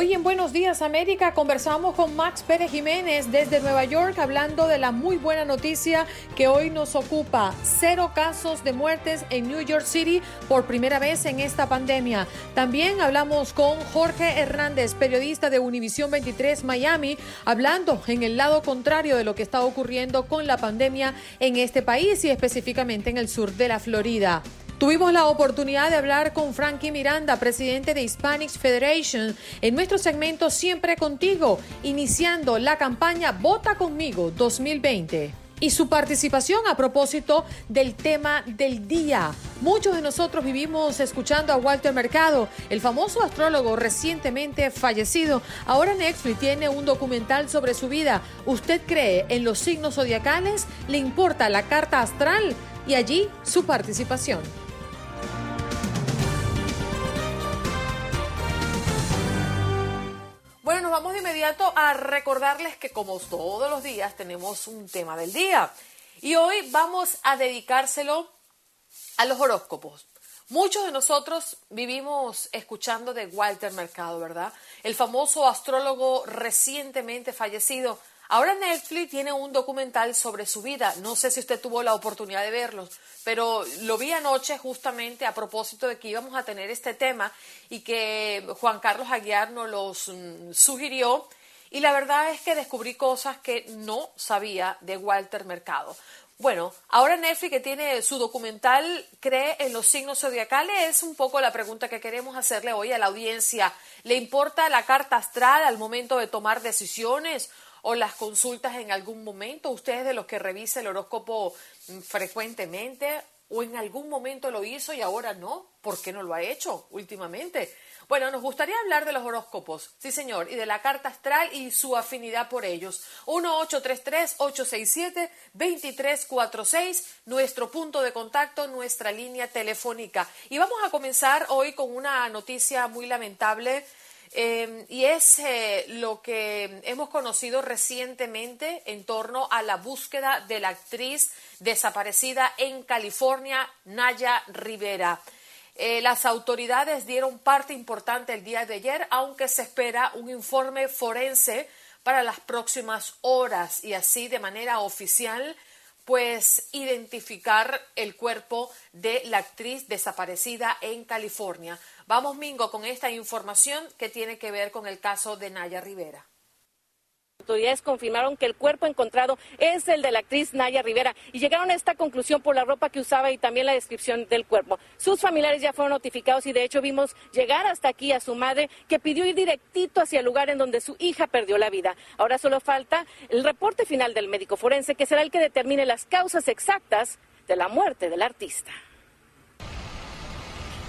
Hoy en Buenos Días América conversamos con Max Pérez Jiménez desde Nueva York hablando de la muy buena noticia que hoy nos ocupa. Cero casos de muertes en New York City por primera vez en esta pandemia. También hablamos con Jorge Hernández, periodista de Univisión 23 Miami, hablando en el lado contrario de lo que está ocurriendo con la pandemia en este país y específicamente en el sur de la Florida. Tuvimos la oportunidad de hablar con Frankie Miranda, presidente de Hispanics Federation, en nuestro segmento Siempre Contigo, iniciando la campaña Vota conmigo 2020 y su participación a propósito del tema del día. Muchos de nosotros vivimos escuchando a Walter Mercado, el famoso astrólogo recientemente fallecido. Ahora Netflix tiene un documental sobre su vida. ¿Usted cree en los signos zodiacales? ¿Le importa la carta astral? Y allí su participación. Bueno, nos vamos de inmediato a recordarles que como todos los días tenemos un tema del día y hoy vamos a dedicárselo a los horóscopos. Muchos de nosotros vivimos escuchando de Walter Mercado, ¿verdad? El famoso astrólogo recientemente fallecido. Ahora Netflix tiene un documental sobre su vida. No sé si usted tuvo la oportunidad de verlo, pero lo vi anoche justamente a propósito de que íbamos a tener este tema y que Juan Carlos Aguiar nos los mm, sugirió. Y la verdad es que descubrí cosas que no sabía de Walter Mercado. Bueno, ahora Netflix que tiene su documental cree en los signos zodiacales es un poco la pregunta que queremos hacerle hoy a la audiencia. ¿Le importa la carta astral al momento de tomar decisiones? O las consultas en algún momento? ¿Ustedes de los que revisa el horóscopo mm, frecuentemente o en algún momento lo hizo y ahora no? ¿Por qué no lo ha hecho últimamente? Bueno, nos gustaría hablar de los horóscopos, sí señor, y de la carta astral y su afinidad por ellos. 1-833-867-2346, nuestro punto de contacto, nuestra línea telefónica. Y vamos a comenzar hoy con una noticia muy lamentable Em, y es eh, lo que hemos conocido recientemente en torno a la búsqueda de la actriz desaparecida en California, Naya Rivera. Eh, las autoridades dieron parte importante el día de ayer, aunque se espera un informe forense para las próximas horas y así de manera oficial pues identificar el cuerpo de la actriz desaparecida en California. Vamos, Mingo, con esta información que tiene que ver con el caso de Naya Rivera autoridades confirmaron que el cuerpo encontrado es el de la actriz Naya Rivera y llegaron a esta conclusión por la ropa que usaba y también la descripción del cuerpo. Sus familiares ya fueron notificados y de hecho vimos llegar hasta aquí a su madre que pidió ir directito hacia el lugar en donde su hija perdió la vida. Ahora solo falta el reporte final del médico forense que será el que determine las causas exactas de la muerte del artista.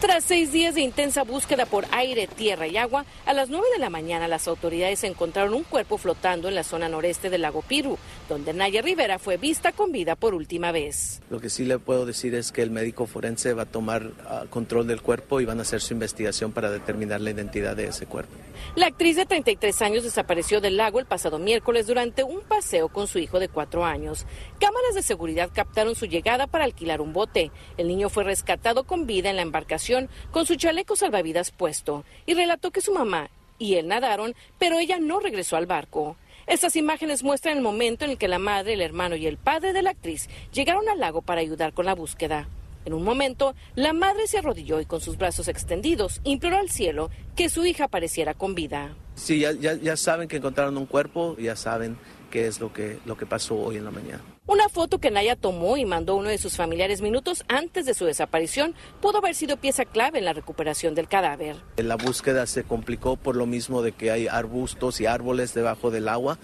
Tras seis días de intensa búsqueda por aire, tierra y agua, a las nueve de la mañana las autoridades encontraron un cuerpo flotando en la zona noreste del lago Piru, donde Naya Rivera fue vista con vida por última vez. Lo que sí le puedo decir es que el médico forense va a tomar ah, control del cuerpo y van a hacer su investigación para determinar la identidad de ese cuerpo. La actriz de 33 años desapareció del lago el pasado miércoles durante un paseo con su hijo de cuatro años. Cámaras de seguridad captaron su llegada para alquilar un bote. El niño fue rescatado con vida en la embarcación con su chaleco salvavidas puesto y relató que su mamá y él nadaron, pero ella no regresó al barco. Estas imágenes muestran el momento en el que la madre, el hermano y el padre de la actriz llegaron al lago para ayudar con la búsqueda. En un momento, la madre se arrodilló y con sus brazos extendidos imploró al cielo que su hija apareciera con vida. Sí, ya, ya saben que encontraron un cuerpo, ya saben qué es lo que, lo que pasó hoy en la mañana. Una foto que Naya tomó y mandó a uno de sus familiares minutos antes de su desaparición pudo haber sido pieza clave en la recuperación del cadáver. La búsqueda se complicó por lo mismo de que hay arbustos y árboles debajo del agua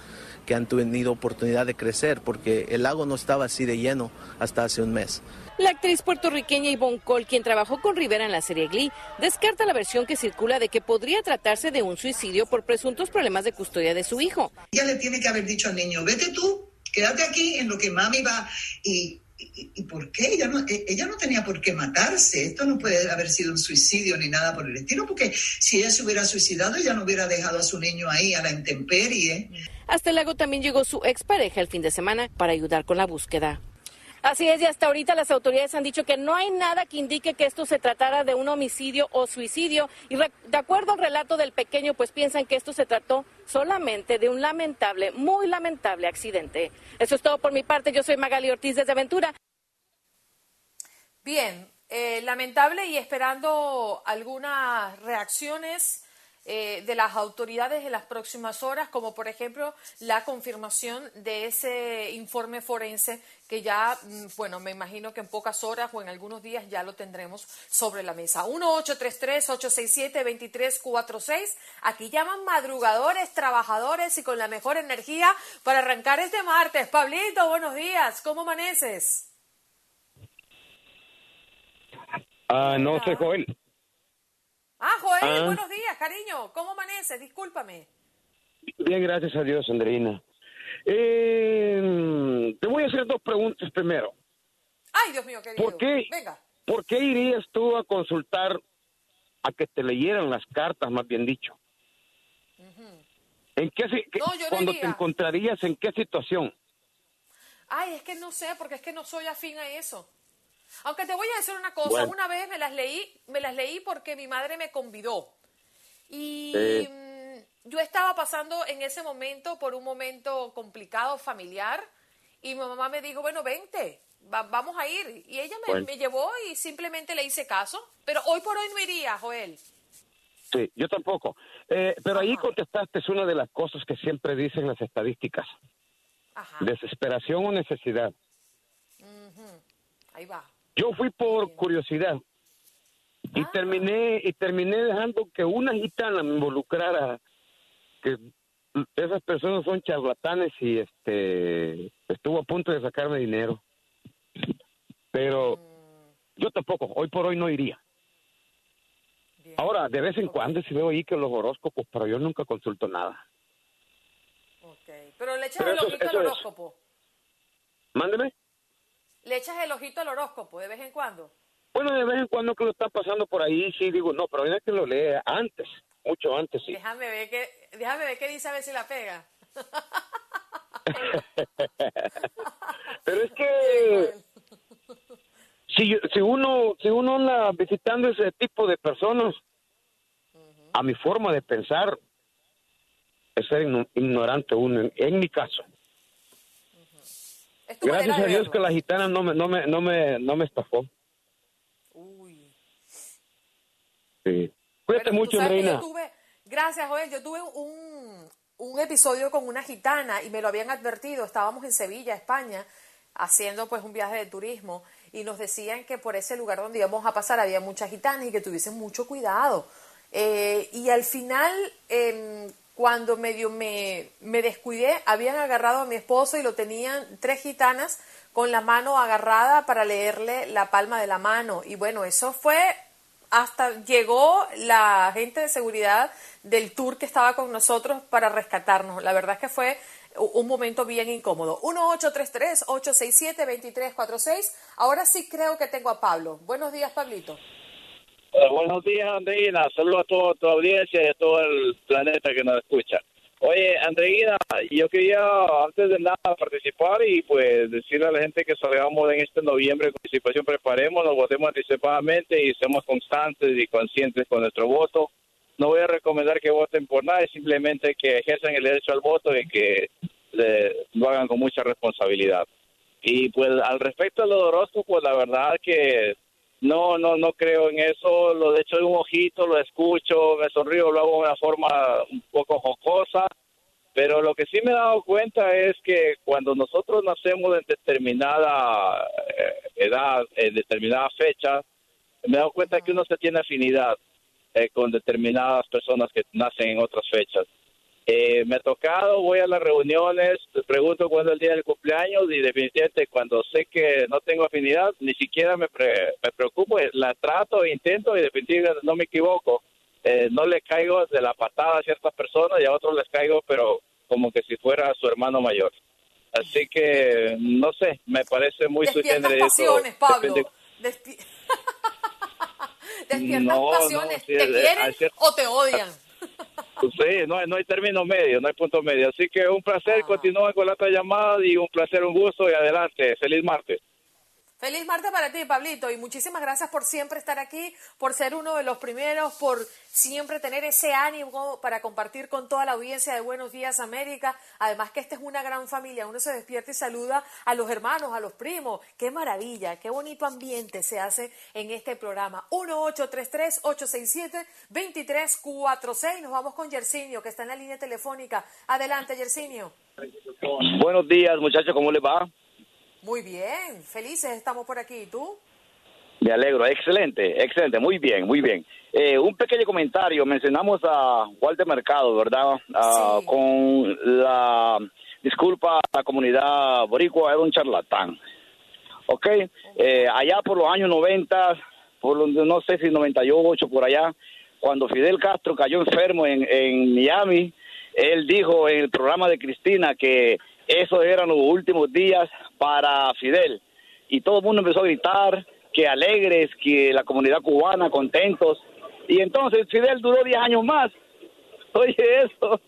que han tenido oportunidad de crecer porque el lago no estaba así de lleno hasta hace un mes. La actriz puertorriqueña Yvonne Cole, quien trabajó con Rivera en la serie Glee, descarta la versión que circula de que podría tratarse de un suicidio por presuntos problemas de custodia de su hijo. Ella le tiene que haber dicho al niño, vete tú quédate aquí en lo que mami va y ¿y, por qué? Ella no, e, ella no tenía por qué matarse. Esto no puede haber sido un suicidio ni nada por el estilo, porque si ella se hubiera suicidado, ella no hubiera dejado a su niño ahí a la intemperie. Hasta el lago también llegó su expareja el fin de semana para ayudar con la búsqueda. Así es, y hasta ahorita las autoridades han dicho que no hay nada que indique que esto se tratara de un homicidio o suicidio. Y de acuerdo al relato del pequeño, pues piensan que esto se trató solamente de un lamentable, muy lamentable accidente. Eso es todo por mi parte. Yo soy Magali Ortiz desde Aventura. Bien, eh, lamentable y esperando algunas reacciones eh, de las autoridades en las próximas horas, como por ejemplo la confirmación de ese informe forense que ya, mm, bueno, me imagino que en pocas horas o en algunos días ya lo tendremos sobre la mesa. 1-833-867-2346. Aquí llaman madrugadores, trabajadores y con la mejor energía para arrancar este martes. Pablito, buenos días. ¿Cómo amaneces? Ah, no sé, Joel. Ah, Joel, ah. buenos días, cariño. ¿Cómo amaneces? Discúlpame. Bien, gracias a Dios, Andreina. Eh, te voy a hacer dos preguntas primero. Ay, Dios mío, querido. ¿Por qué, Venga. ¿Por qué irías tú a consultar a que te leyeran las cartas, más bien dicho? ¿En qué, cuando te encontrarías en qué situación? Ay, es que no sé, porque es que no soy afín a eso. Aunque te voy a decir una cosa, una vez me las leí, me las leí porque mi madre me convidó. Y mm, yo estaba pasando en ese momento por un momento complicado familiar y mi mamá me dijo, bueno, vente, vamos a ir. Y ella me, llevó y simplemente le hice caso. Pero hoy por hoy no iría, Joel. Sí, yo tampoco. Eh, pero ahí contestaste es una de las cosas que siempre dicen las estadísticas. Desesperación o necesidad. Ahí va. Yo fui por curiosidad y ah. terminé y terminé dejando que una gitana me involucrara que esas personas son charlatanes y este estuvo a punto de sacarme dinero. Pero mm. yo tampoco, hoy por hoy no iría. Ahora, de vez en cuando si veo ahí que los horóscopos, pero yo nunca consulto nada. Ok, pero le echas el ojito al horóscopo. Mándeme. ¿Le echas el ojito al horóscopo de vez en cuando? Bueno, de vez en cuando que lo está pasando por ahí, sí digo, no, pero hay que lo lee antes, mucho antes, sí. Déjame ver qué, déjame ver qué dice a ver si la pega. pero es que si, si uno si uno anda visitando ese tipo de personas, a mi forma de pensar, es ser ignorante uno, en mi caso. Gracias a Dios que la gitana no me, no me, no me, no me estafó. Uy. Sí. Cuídate mucho, Reina. gracias, Joel. Yo tuve un, un episodio con una gitana y me lo habían advertido. Estábamos en Sevilla, España, haciendo pues un viaje de turismo y nos decían que por ese lugar donde íbamos a pasar había muchas gitanas y que tuviesen mucho cuidado. Eh, y al final, eh, cuando medio me, me descuidé, habían agarrado a mi esposo y lo tenían tres gitanas con la mano agarrada para leerle la palma de la mano. Y bueno, eso fue hasta llegó la gente de seguridad del tour que estaba con nosotros para rescatarnos. La verdad es que fue un momento bien incómodo. 1-833-867-2346. Ahora sí creo que tengo a Pablo. Buenos días, Pablito. Buenos días, Andreina. Saludos a toda tu audiencia y a todo el planeta que nos escucha. Oye, Andreina, yo quería antes de nada participar y pues decirle a la gente que salgamos en este noviembre con participación, preparemos, nos votemos anticipadamente y seamos constantes y conscientes con nuestro voto. No voy a recomendar que voten por nada, simplemente que ejerzan el derecho al voto y que lo hagan con mucha responsabilidad. Y pues al respecto de los pues la verdad que no, no, no creo en eso. Lo de hecho de un ojito, lo escucho, me sonrío, lo hago de una forma un poco jocosa. Pero lo que sí me he dado cuenta es que cuando nosotros nacemos en determinada eh, edad, en determinada fecha, me he dado cuenta que uno se tiene afinidad eh, con determinadas personas que nacen en otras fechas. Eh, me ha tocado, voy a las reuniones, pregunto cuándo es el día del cumpleaños y definitivamente cuando sé que no tengo afinidad, ni siquiera me, me preocupo, la trato, e intento y definitivamente no me equivoco. Eh, no le caigo de la patada a ciertas personas y a otros les caigo, pero como que si fuera su hermano mayor. Así que, no sé, me parece muy Despiertas pasiones, Pablo. Despi Despiertas pasiones. ¿Te quieren o te odian? Sí, no, no hay término medio, no hay punto medio. Así que un placer, Ah. continúen con la otra llamada y un placer, un gusto y adelante. Feliz martes. Feliz martes para ti, Pablito, y muchísimas gracias por siempre estar aquí, por ser uno de los primeros, por siempre tener ese ánimo para compartir con toda la audiencia de Buenos Días América. Además que esta es una gran familia, uno se despierta y saluda a los hermanos, a los primos. Qué maravilla, qué bonito ambiente se hace en este programa. 1-833-867-2346. Nos vamos con Yersinio, que está en la línea telefónica. Adelante, Yersinio. Buenos días, muchachos, ¿cómo les va? Muy bien, felices estamos por aquí. ¿Y tú? Me alegro, excelente, excelente, muy bien, muy bien. Eh, un pequeño comentario, mencionamos a Walter Mercado, ¿verdad? Ah, Sí. Con la disculpa a la comunidad boricua, era un charlatán. ¿Ok? Eh, allá por los años 90, por los, no sé si 98, por allá, cuando Fidel Castro cayó enfermo en, en Miami, él dijo en el programa de Cristina que esos eran los últimos días para Fidel. Y todo el mundo empezó a gritar que alegres, que la comunidad cubana contentos. Y entonces Fidel duró 10 años más. Oye, eso.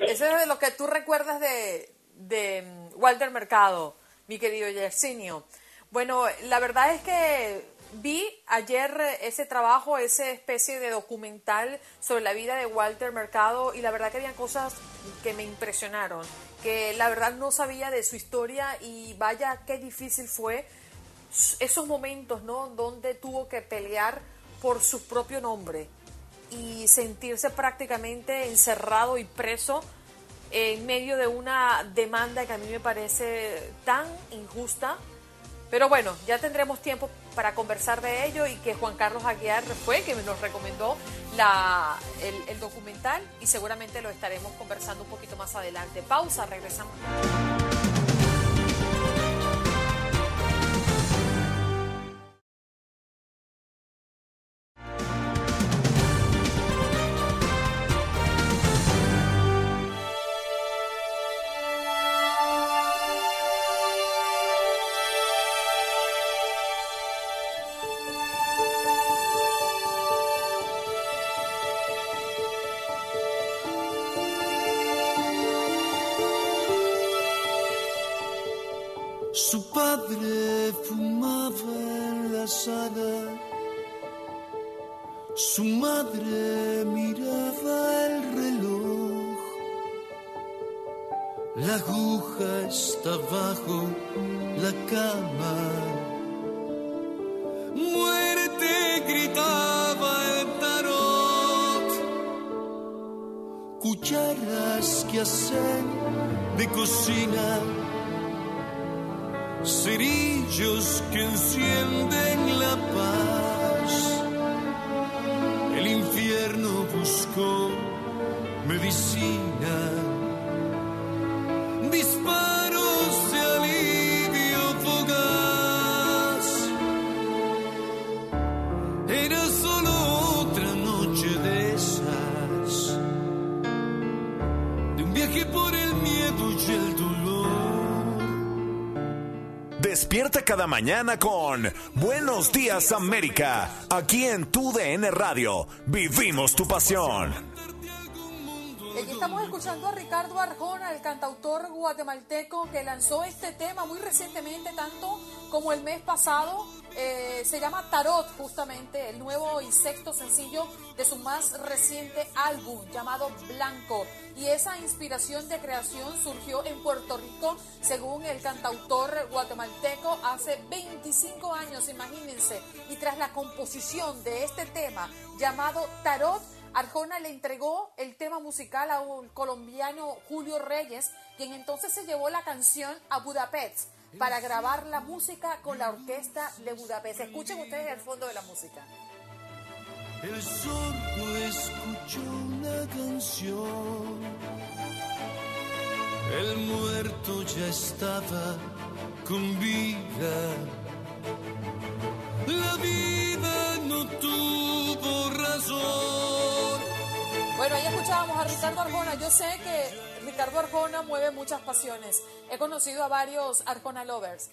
Eso es de lo que tú recuerdas de, mm, Walter Mercado, mi querido Yersinio. Bueno, la verdad es que vi ayer ese trabajo, esa especie de documental sobre la vida de Walter Mercado y la verdad que habían cosas que me impresionaron, que la verdad no sabía de su historia y vaya qué difícil fue esos momentos, ¿no? Donde tuvo que pelear por su propio nombre y sentirse prácticamente encerrado y preso en medio de una demanda que a mí me parece tan injusta. Pero bueno, ya tendremos tiempo para conversar de ello y que Juan Carlos Aguiar fue quien nos recomendó la, el documental y seguramente lo estaremos conversando un poquito más adelante. Pausa, regresamos. La aguja está bajo la cama. Muerte gritaba el tarot. Cucharas que hacen de cocina cerillos que encienden la paz. El infierno buscó medicina, Cada mañana con Buenos Días América. Aquí en tu DN Radio. Vivimos tu pasión. Aquí estamos escuchando a Ricardo Arjona, el cantautor guatemalteco que lanzó este tema muy recientemente, tanto como el mes pasado. Eh, se llama Tarot, justamente, el nuevo y sexto sencillo de su más reciente álbum llamado Blanco. Y esa inspiración de creación surgió en Puerto Rico, según el cantautor guatemalteco, hace 25 años, imagínense. Y tras la composición de este tema llamado Tarot, Arjona le entregó el tema musical a un colombiano Julio Reyes, quien entonces se llevó la canción a Budapest para grabar la música con la orquesta de Budapest. Escuchen ustedes el fondo de la música. El sordo escuchó una canción. El muerto ya estaba con vida. La vida no tuvo razón. Bueno, ahí escuchábamos a Ricardo Arjona. Yo sé que Ricardo Arjona mueve muchas pasiones. He conocido a varios Arjona lovers.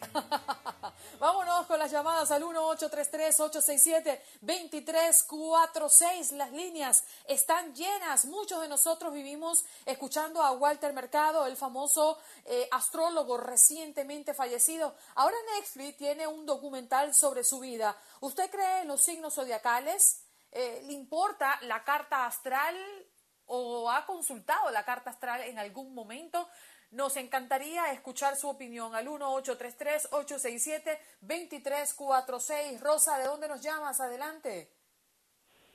Vámonos con las llamadas al 1-833-867-2346. Las líneas están llenas. Muchos de nosotros vivimos escuchando a Walter Mercado, el famoso eh, astrólogo recientemente fallecido. Ahora Netflix tiene un documental sobre su vida. ¿Usted cree en los signos zodiacales? Eh, ¿Le importa la carta astral o ha consultado la carta astral en algún momento? Nos encantaría escuchar su opinión al 1-833-867-2346. Rosa, ¿de dónde nos llamas? Adelante.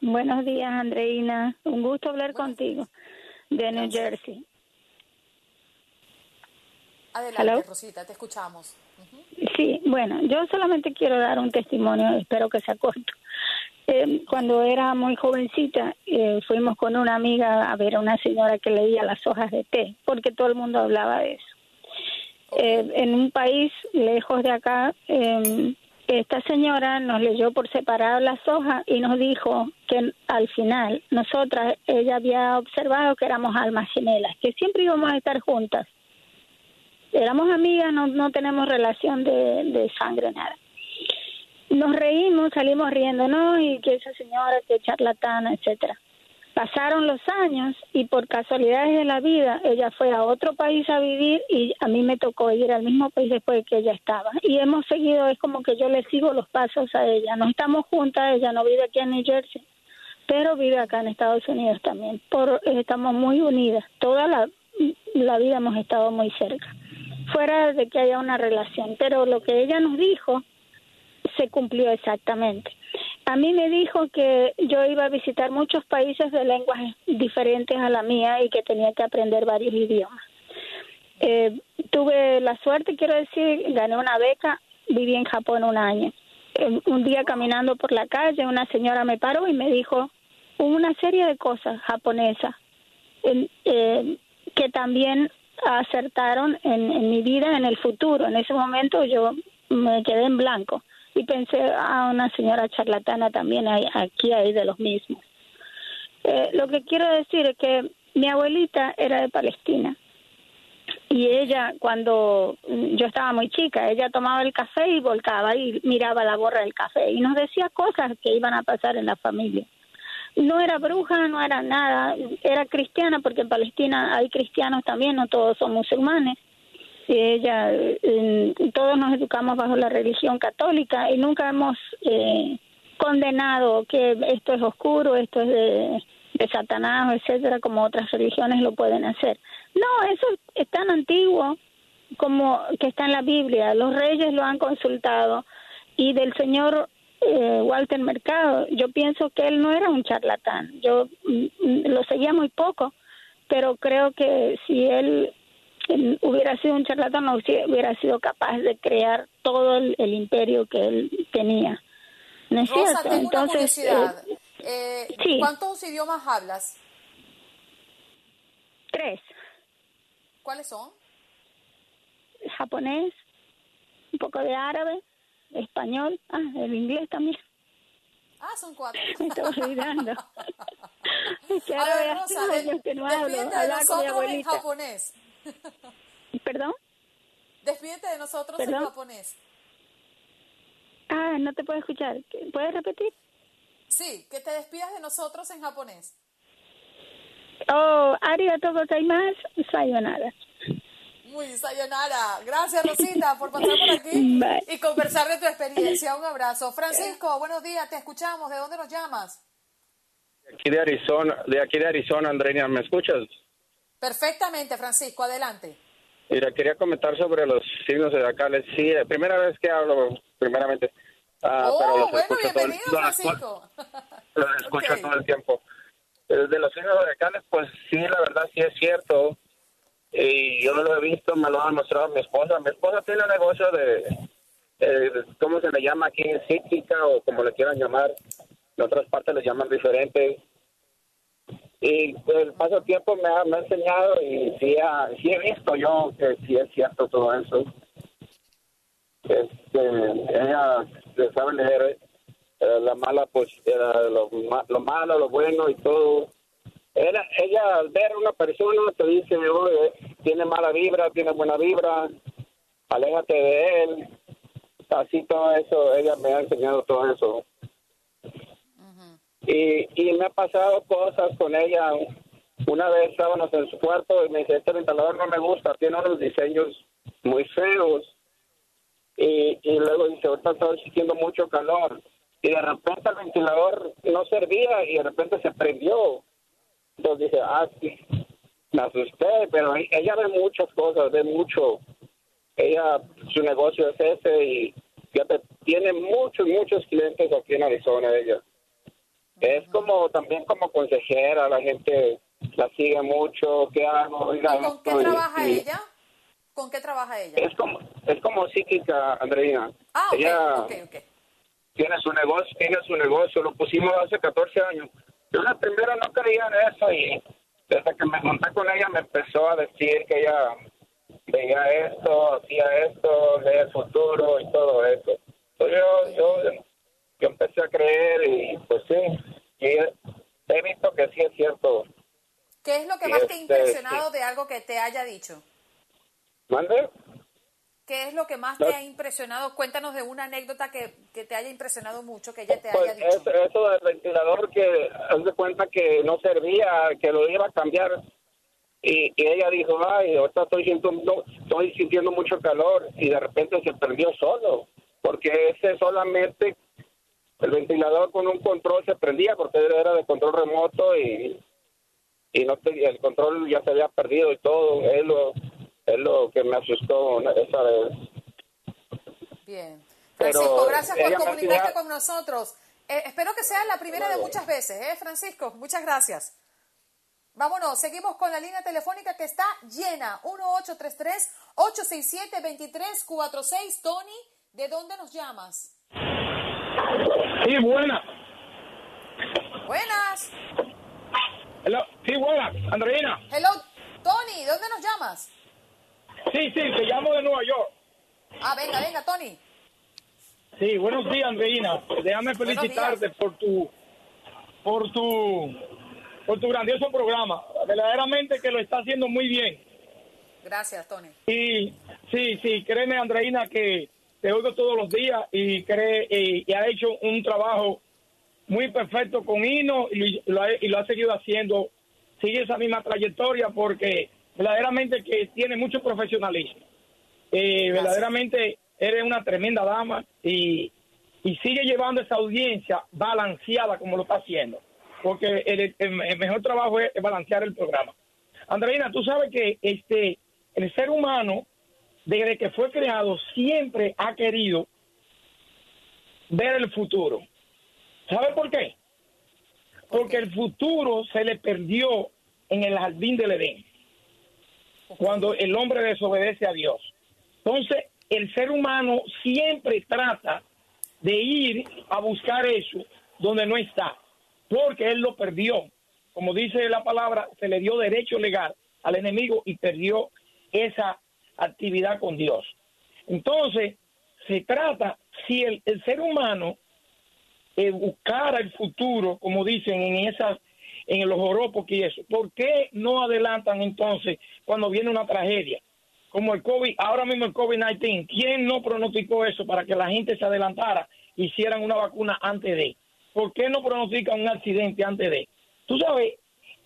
Buenos días, Andreina. Un gusto hablar contigo de New Jersey. Adelante, Rosita, te escuchamos. Sí, bueno, yo solamente quiero dar un testimonio, espero que sea corto. Eh, cuando era muy jovencita, eh, fuimos con una amiga a ver a una señora que leía las hojas de té, porque todo el mundo hablaba de eso. Eh, en un país lejos de acá, em, esta señora nos leyó por separado las hojas y nos dijo que al final nosotras, ella había observado que éramos almas gemelas, que siempre íbamos a estar juntas. Éramos amigas, no, no tenemos relación de, de sangre, nada nos reímos, salimos riéndonos y que esa señora, que charlatana, etcétera. Pasaron los años y por casualidades de la vida ella fue a otro país a vivir y a mí me tocó ir al mismo país después que ella estaba. Y hemos seguido, es como que yo le sigo los pasos a ella. No estamos juntas, ella no vive aquí en New Jersey, pero vive acá en Estados Unidos también. Por, estamos muy unidas. Toda la, la vida hemos estado muy cerca, fuera de que haya una relación. Pero lo que ella nos dijo se cumplió exactamente. A mí me dijo que yo iba a visitar muchos países de lenguas diferentes a la mía y que tenía que aprender varios idiomas. Eh, tuve la suerte, quiero decir, gané una beca, viví en Japón un año. Eh, un día caminando por la calle, una señora me paró y me dijo una serie de cosas japonesas eh, que también acertaron en mi vida en el futuro. En ese momento yo me quedé en blanco y pensé a una señora charlatana también hay, aquí hay de los mismos. Eh, lo que quiero decir es que mi abuelita era de Palestina y ella cuando yo estaba muy chica, ella tomaba el café y volcaba y miraba la borra del café y nos decía cosas que iban a pasar en la familia. No era bruja, no era nada, era cristiana porque en Palestina hay cristianos también, no todos son musulmanes ella, todos nos educamos bajo la religión católica y nunca hemos eh, condenado que esto es oscuro, esto es de, de Satanás, etcétera, como otras religiones lo pueden hacer. No, eso es tan antiguo como que está en la Biblia. Los reyes lo han consultado y del señor eh, Walter Mercado, yo pienso que él no era un charlatán. Yo mm, mm, lo seguía muy poco, pero creo que si él hubiera sido un charlatán, no hubiera sido capaz de crear todo el, imperio que él tenía. ¿No es Rosa, cierto? Entonces, eh, eh, ¿cuántos idiomas hablas? Tres. ¿Cuáles son? Japonés, un poco de árabe, español, ah, el inglés también. Ah, son cuatro. Me estoy olvidando. a ver, Rosa, que no hablo, de nosotros en japonés. ¿Perdón? Despídete de nosotros en japonés. Ah, no te puedo escuchar. ¿Puedes repetir? Sí, que te despidas de nosotros en japonés. Oh, arigato gozaimasu, sayonara. Muy sayonara. Gracias, Rosita, por pasar por aquí y conversar de tu experiencia. Un abrazo. Francisco, buenos días, te escuchamos. ¿De dónde nos llamas? De aquí de Arizona, de aquí de Arizona, Andreina, ¿me escuchas? Perfectamente, Francisco, adelante. Mira, quería comentar sobre los signos zodiacales. Sí, primera vez que hablo, primeramente. Ah, oh, bueno, bienvenido, Francisco. Los escucho todo el tiempo. De los signos zodiacales, pues sí, la verdad sí es cierto. Y yo lo he visto, me lo ha mostrado mi esposa. Mi esposa tiene un negocio de, ¿cómo se le llama aquí? Psíquica o como le quieran llamar. En otras partes le llaman diferente y el paso del tiempo me ha, me ha enseñado y sí, sí, he visto yo que sí es cierto todo eso. Este, ella sabe leer eh, la mala, pues lo, lo malo, lo bueno y todo. Era, ella al ver a una persona te dice, oye, tiene mala vibra, tiene buena vibra, aléjate de él. Así todo eso, ella me ha enseñado todo eso. Y, y me ha pasado cosas con ella. Una vez estábamos en su cuarto y me dice, este ventilador no me gusta, tiene unos diseños muy feos. Y, y luego dice, ahorita estoy sintiendo mucho calor. Y de repente el ventilador no servía y de repente se prendió. Entonces dice, ah, sí, me asusté, pero ella ve muchas cosas, ve mucho. Ella, su negocio es ese y fíjate, tiene muchos, muchos clientes aquí en Arizona ella. Es como, también como consejera, la gente la sigue mucho, ¿qué hago? Oiga, ¿Y con qué trabaja y- ella? ¿Con qué trabaja ella? Es como, es como psíquica, Andreina. Ah, ella tiene su negocio, tiene su negocio, lo pusimos hace 14 años. Yo la primera no creía en eso y desde que me monté con ella me empezó a decir que ella veía esto, hacía esto, leía el futuro y todo eso. Entonces yo, yo, yo empecé a creer y pues sí, y he, visto que sí es cierto. ¿Qué es lo que Sí, más te ha este, impresionado de algo que te haya dicho? ¿Mande? ¿Qué es lo que más No. te ha impresionado? Cuéntanos de una anécdota que, que te haya impresionado mucho, que ella te Pues haya dicho. eso, eso del ventilador que haz de cuenta que no servía, que lo iba a cambiar. Y, y ella dijo, ay, ahorita estoy sintiendo, estoy sintiendo mucho calor y de repente se perdió solo, porque ese solamente el ventilador con un control se prendía porque era de control remoto y, y no te- el control ya se había perdido y todo. Es lo, es lo que me asustó esa vez. Bien. Pero Francisco, gracias por comunicarte con nosotros. Eh, espero que sea la primera de muchas veces, ¿eh, Francisco? Muchas gracias. Vámonos, seguimos con la línea telefónica que está llena. 1833-867-2346. Tony, ¿de dónde nos llamas? Sí, buena. Buenas. Hello. Sí, buena. Andreina. Hello, Tony, ¿de dónde nos llamas? Sí, sí, te llamo de Nueva York. Ah, venga, venga, Tony. Sí, buenos días, Andreina. Déjame felicitarte por tu, por tu, por tu grandioso programa. Verdaderamente que lo está haciendo muy bien. Gracias, Tony. Y sí, sí, créeme, Andreina, que te oigo todos los días y cree y, y ha hecho un trabajo muy perfecto con Hino y lo, ha, y lo ha seguido haciendo. Sigue esa misma trayectoria porque verdaderamente que tiene mucho profesionalismo. Eh, verdaderamente eres una tremenda dama y, y sigue llevando esa audiencia balanceada como lo está haciendo. Porque el, el- el mejor trabajo es balancear el programa. Andreina, tú sabes que este el ser humano, desde que fue creado, siempre ha querido ver el futuro. ¿Sabe por qué? Porque el futuro se le perdió en el jardín del Edén, cuando el hombre desobedece a Dios. Entonces, el ser humano siempre trata de ir a buscar eso donde no está, porque él lo perdió. Como dice la palabra, se le dio derecho legal al enemigo y perdió esa actividad con Dios. Entonces, se trata, si el, el ser humano eh, buscara el futuro, como dicen en esas, en los horóscopos y eso, ¿por qué no adelantan entonces cuando viene una tragedia? Como el COVID, ahora mismo el COVID-19, ¿quién no pronosticó eso para que la gente se adelantara, hicieran una vacuna antes de? ¿Por qué no pronostican un accidente antes de? Tú sabes,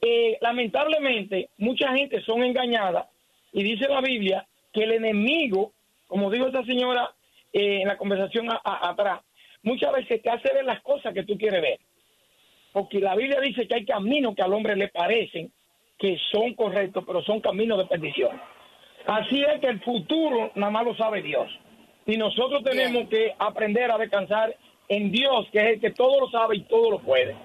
eh, lamentablemente mucha gente son engañadas y dice la Biblia que el enemigo, como dijo esta señora eh, en la conversación a- a- atrás, muchas veces te hace ver las cosas que tú quieres ver. Porque la Biblia dice que hay caminos que al hombre le parecen que son correctos, pero son caminos de perdición. Así es que el futuro nada más lo sabe Dios. Y nosotros tenemos que aprender a descansar en Dios, que es el que todo lo sabe y todo lo puede.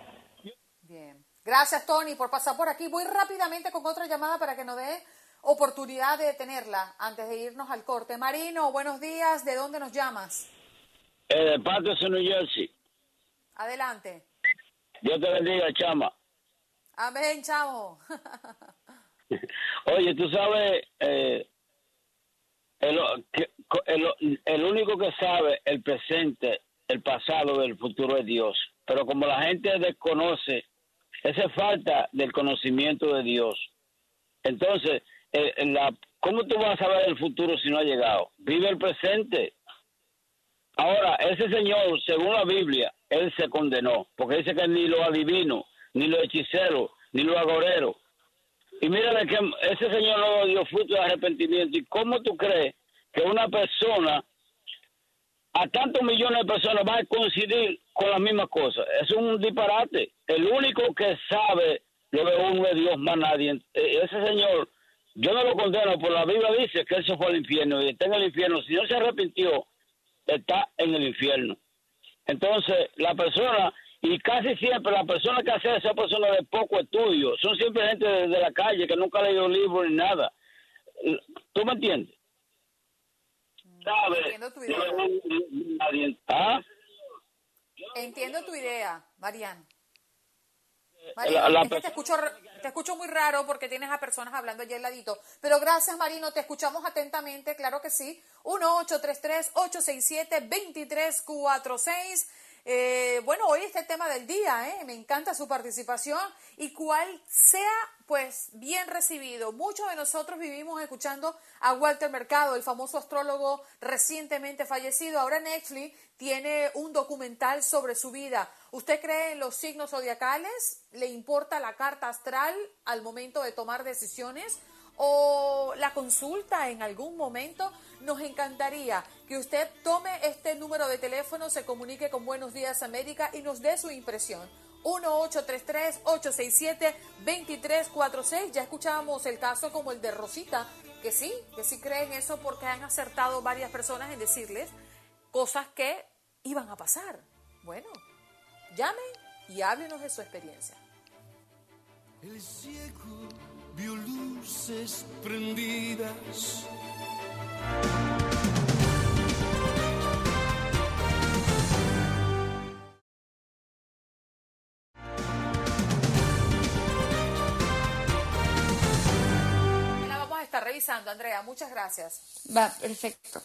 Bien. Gracias, Tony, por pasar por aquí. Voy rápidamente con otra llamada para que nos dé oportunidad de tenerla antes de irnos al corte. Marino, buenos días. ¿De dónde nos llamas? Eh, de Patterson, New Jersey. Adelante. Dios te bendiga, chama. Amén, chamo. Oye, tú sabes, eh, el, el, el único que sabe el presente, el pasado, el futuro es Dios. Pero como la gente desconoce Esa es falta del conocimiento de Dios. Entonces, eh, en la, ¿cómo tú vas a saber el futuro si no ha llegado? Vive el presente. Ahora, ese señor, según la Biblia, él se condenó, porque dice que ni los adivinos, ni los hechiceros, ni los agoreros. Y mira que ese señor no dio fruto de arrepentimiento. ¿Y cómo tú crees que una persona, a tantos millones de personas, va a coincidir con las mismas cosas? Es un disparate. El único que sabe lo de uno es Dios, más nadie. Eh, Ese señor, yo no lo condeno, por la Biblia dice que él se fue al infierno y está en el infierno. Si no se arrepintió, está en el infierno. Entonces, la persona, y casi siempre la persona que hace esa persona de poco estudio, son siempre gente de, de la calle que nunca ha leído libros ni nada. ¿Tú me entiendes? ¿Sabes? Entiendo tu idea. ¿Ah? Entiendo tu idea, Marian. La- la es que te persona- escucho, te escucho muy raro porque tienes a personas hablando allí al ladito. Pero gracias, Marino, te escuchamos atentamente, claro que sí. 1-833-867-2346. Eh, bueno, hoy este tema del día, ¿eh? me encanta su participación y cuál sea, pues, bien recibido. Muchos de nosotros vivimos escuchando a Walter Mercado, el famoso astrólogo recientemente fallecido. Ahora Netflix tiene un documental sobre su vida. ¿Usted cree en los signos zodiacales? ¿Le importa la carta astral al momento de tomar decisiones? ¿O la consulta en algún momento? Nos encantaría que usted tome este número de teléfono, se comunique con Buenos Días América y nos dé su impresión. 1-833-867-2346. Ya escuchábamos el caso como el de Rosita, que sí, que sí creen eso porque han acertado varias personas en decirles cosas que iban a pasar. Bueno, llamen y háblenos de su experiencia. El ciego vio luces prendidas. Revisando, Andrea. Muchas gracias. Va, perfecto.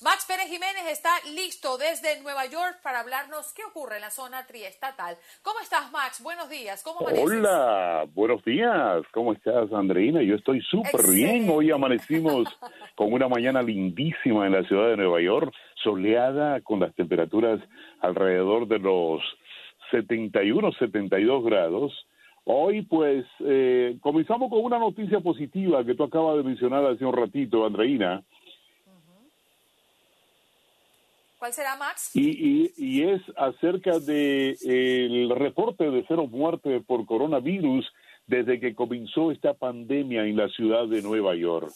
Max Pérez Jiménez está listo desde Nueva York para hablarnos qué ocurre en la zona triestatal. ¿Cómo estás, Max? Buenos días. ¿Cómo amaneces? Hola, buenos días. ¿Cómo estás, Andreina? Yo estoy súper bien. Hoy amanecimos con una mañana lindísima en la ciudad de Nueva York, soleada, con las temperaturas alrededor de los 71, 72 grados. Hoy, pues, eh, comenzamos con una noticia positiva que tú acabas de mencionar hace un ratito, Andreina. ¿Cuál será, Max? Y, y, es acerca de el reporte de cero muertes por coronavirus desde que comenzó esta pandemia en la ciudad de Nueva York.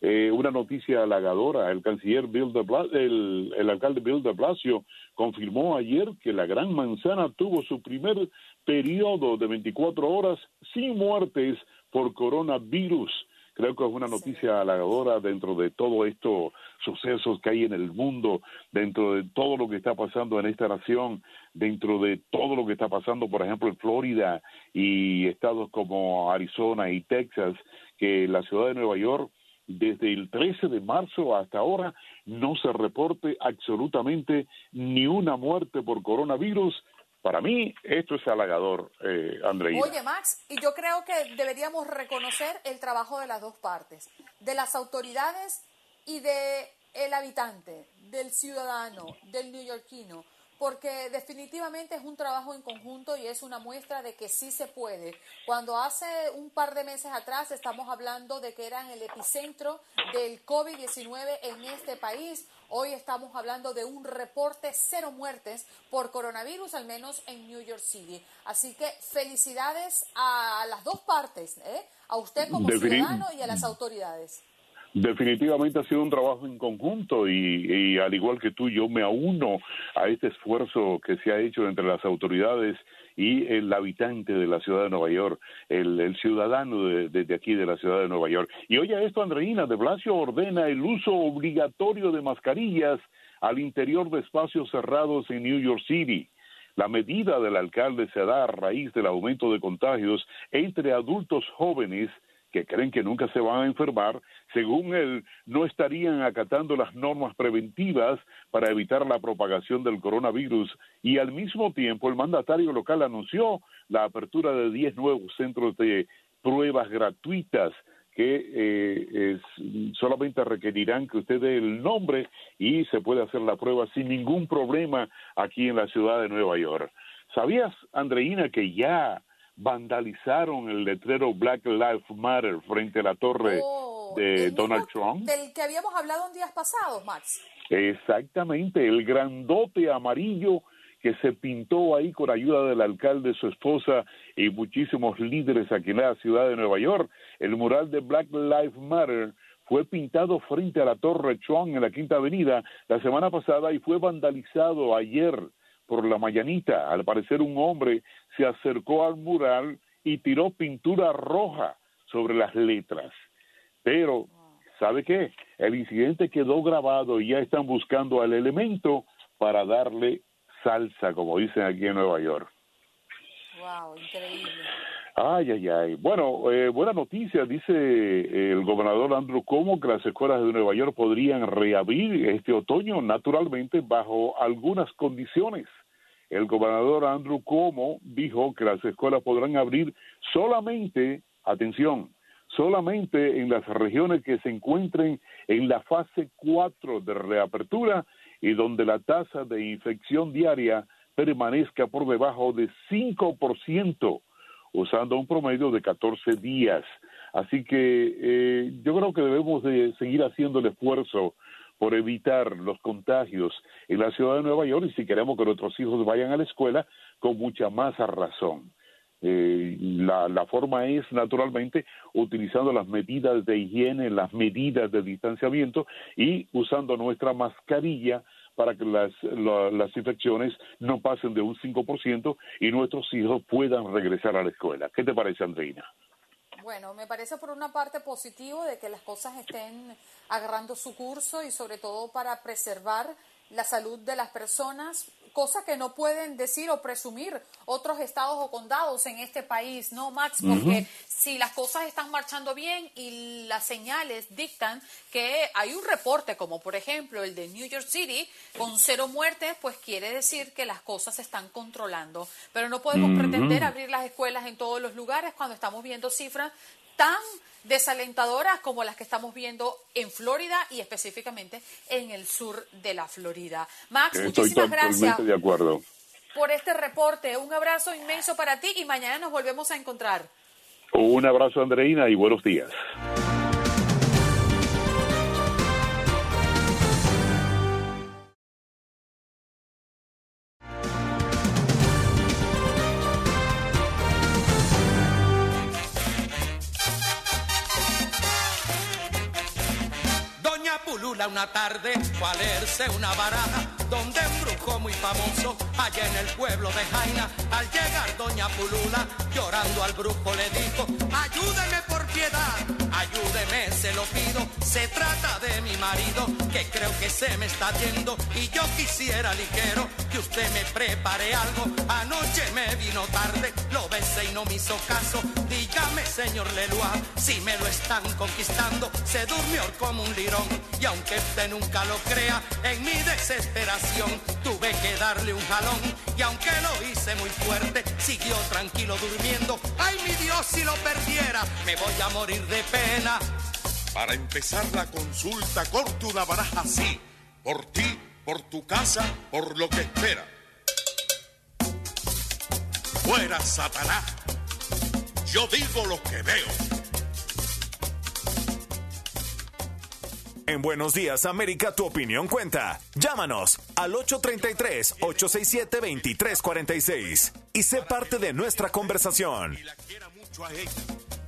Eh, una noticia halagadora. El canciller Bill de Bla- el, el alcalde Bill de Blasio confirmó ayer que la Gran Manzana tuvo su primer periodo de 24 horas sin muertes por coronavirus. Creo que es una noticia halagadora dentro de todos estos sucesos que hay en el mundo, dentro de todo lo que está pasando en esta nación, dentro de todo lo que está pasando, por ejemplo, en Florida y estados como Arizona y Texas, que la ciudad de Nueva York desde el 13 de marzo hasta ahora no se reporte absolutamente ni una muerte por coronavirus. Para mí esto es halagador, eh. Oye, Max, y yo creo que deberíamos reconocer el trabajo de las dos partes, de las autoridades y de el habitante, del ciudadano, del neoyorquino, porque definitivamente es un trabajo en conjunto y es una muestra de que sí se puede. Cuando hace un par de meses atrás estamos hablando de que eran el epicentro del COVID-19 en este país, hoy estamos hablando de un reporte cero muertes por coronavirus, al menos en New York City. Así que felicidades a las dos partes, ¿eh? a usted como ciudadano y a las autoridades. Definitivamente ha sido un trabajo en conjunto y, y al igual que tú, yo me auno a este esfuerzo que se ha hecho entre las autoridades y el habitante de la ciudad de Nueva York, el, ciudadano de, desde aquí de la ciudad de Nueva York. Y oye esto, Andreina, de Blasio ordena el uso obligatorio de mascarillas al interior de espacios cerrados en New York City. La medida del alcalde se da a raíz del aumento de contagios entre adultos jóvenes que creen que nunca se van a enfermar, según él, no estarían acatando las normas preventivas para evitar la propagación del coronavirus y al mismo tiempo el mandatario local anunció la apertura de 10 nuevos centros de pruebas gratuitas que eh, solamente requerirán que usted dé el nombre y se puede hacer la prueba sin ningún problema aquí en la ciudad de Nueva York. ¿Sabías, Andreina, que ya vandalizaron el letrero Black Lives Matter frente a la torre Oh, de Donald Trump? Del que habíamos hablado en días pasados, Max. Exactamente, el grandote amarillo que se pintó ahí con ayuda del alcalde, su esposa y muchísimos líderes aquí en la ciudad de Nueva York. El mural de Black Lives Matter fue pintado frente a la Torre Trump en la Quinta Avenida la semana pasada y fue vandalizado ayer por la mañanita. Al parecer un hombre se acercó al mural y tiró pintura roja sobre las letras. Pero, ¿sabe qué? El incidente quedó grabado y ya están buscando al elemento para darle salsa, como dicen aquí en Nueva York. Wow, increíble. Ay, ay, ay. Bueno, eh, buena noticia, dice eh, el gobernador Andrew Cuomo que las escuelas de Nueva York podrían reabrir este otoño, naturalmente bajo algunas condiciones. El gobernador Andrew Cuomo dijo que las escuelas podrán abrir solamente, atención, solamente en las regiones que se encuentren en la fase 4 de reapertura y donde la tasa de infección diaria permanezca por debajo de 5%, usando un promedio de 14 días. Así que eh, yo creo que debemos de seguir haciendo el esfuerzo por evitar los contagios en la ciudad de Nueva York y si queremos que nuestros hijos vayan a la escuela con mucha más razón. Eh, la, la forma es naturalmente utilizando las medidas de higiene, las medidas de distanciamiento y usando nuestra mascarilla para que las, la- las infecciones no pasen de un 5% y nuestros hijos puedan regresar a la escuela. ¿Qué te parece, Andreina? Bueno, me parece por una parte positivo de que las cosas estén agarrando su curso y sobre todo para preservar la salud de las personas, cosa que no pueden decir o presumir otros estados o condados en este país, ¿no, Max? Porque si las cosas están marchando bien y las señales dictan que hay un reporte, como por ejemplo el de New York City, con cero muertes, pues quiere decir que las cosas se están controlando. Pero no podemos pretender abrir las escuelas en todos los lugares cuando estamos viendo cifras tan desalentadoras como las que estamos viendo en Florida y específicamente en el sur de la Florida. Max, Estoy muchísimas gracias totalmente de acuerdo. por este reporte. Un abrazo inmenso para ti y mañana nos volvemos a encontrar. Un abrazo, Andreina, y buenos días. Una tarde fue a leerse una baraja donde un brujo muy famoso allá en el pueblo de Jaina. Al llegar Doña Pulula llorando al brujo le dijo, ayúdeme por piedad, ayúdeme se lo pido. Se trata de mi marido que creo que se me está yendo y yo quisiera ligero que usted me prepare algo. Anoche me vino tarde, lo besé y no me hizo caso. Dígame señor Leloir, si me lo están conquistando, se durmió como un lirón y aunque usted nunca lo crea, en mi desesperación tuve que darle un jalón y aunque lo hice muy fuerte, siguió tranquilo durmiendo. Ay mi Dios, si lo perdiera, me voy a morir de pena. Para empezar la consulta, corte una baraja así. Por ti, por tu casa, por lo que espera. Fuera, Satanás. Yo digo lo que veo. En Buenos Días América, tu opinión cuenta. Llámanos al 833-867-2346 y sé parte de nuestra conversación.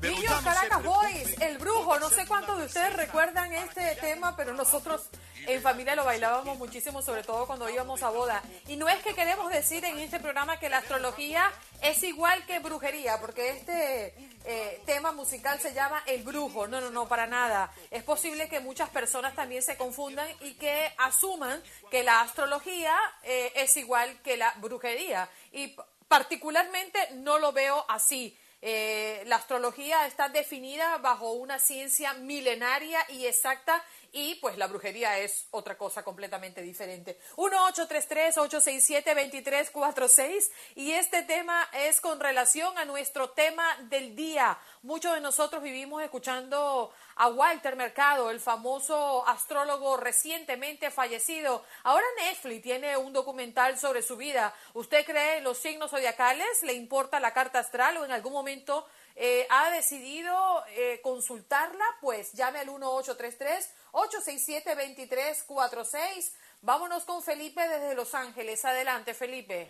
Niños Caracas Boys, el brujo. No sé cuántos de ustedes recuerdan este tema, pero nosotros en familia lo bailábamos muchísimo, sobre todo cuando íbamos a boda. Y no es que queremos decir en este programa que la astrología es igual que brujería, porque este eh, tema musical se llama El Brujo. No, no, no, para nada. Es posible que muchas personas también se confundan y que asuman que la astrología eh, es igual que la brujería. Y particularmente no lo veo así. Eh, la astrología está definida bajo una ciencia milenaria y exacta y pues la brujería es otra cosa completamente diferente. 1-833-867-2346 y este tema es con relación a nuestro tema del día. Muchos de nosotros vivimos escuchando a Walter Mercado, el famoso astrólogo recientemente fallecido. Ahora Netflix tiene un documental sobre su vida. ¿Usted cree en los signos zodiacales? ¿Le importa la carta astral o en algún momento eh, ha decidido eh, consultarla? Pues llame al 1833-867-2346. Vámonos con Felipe desde Los Ángeles. Adelante, Felipe.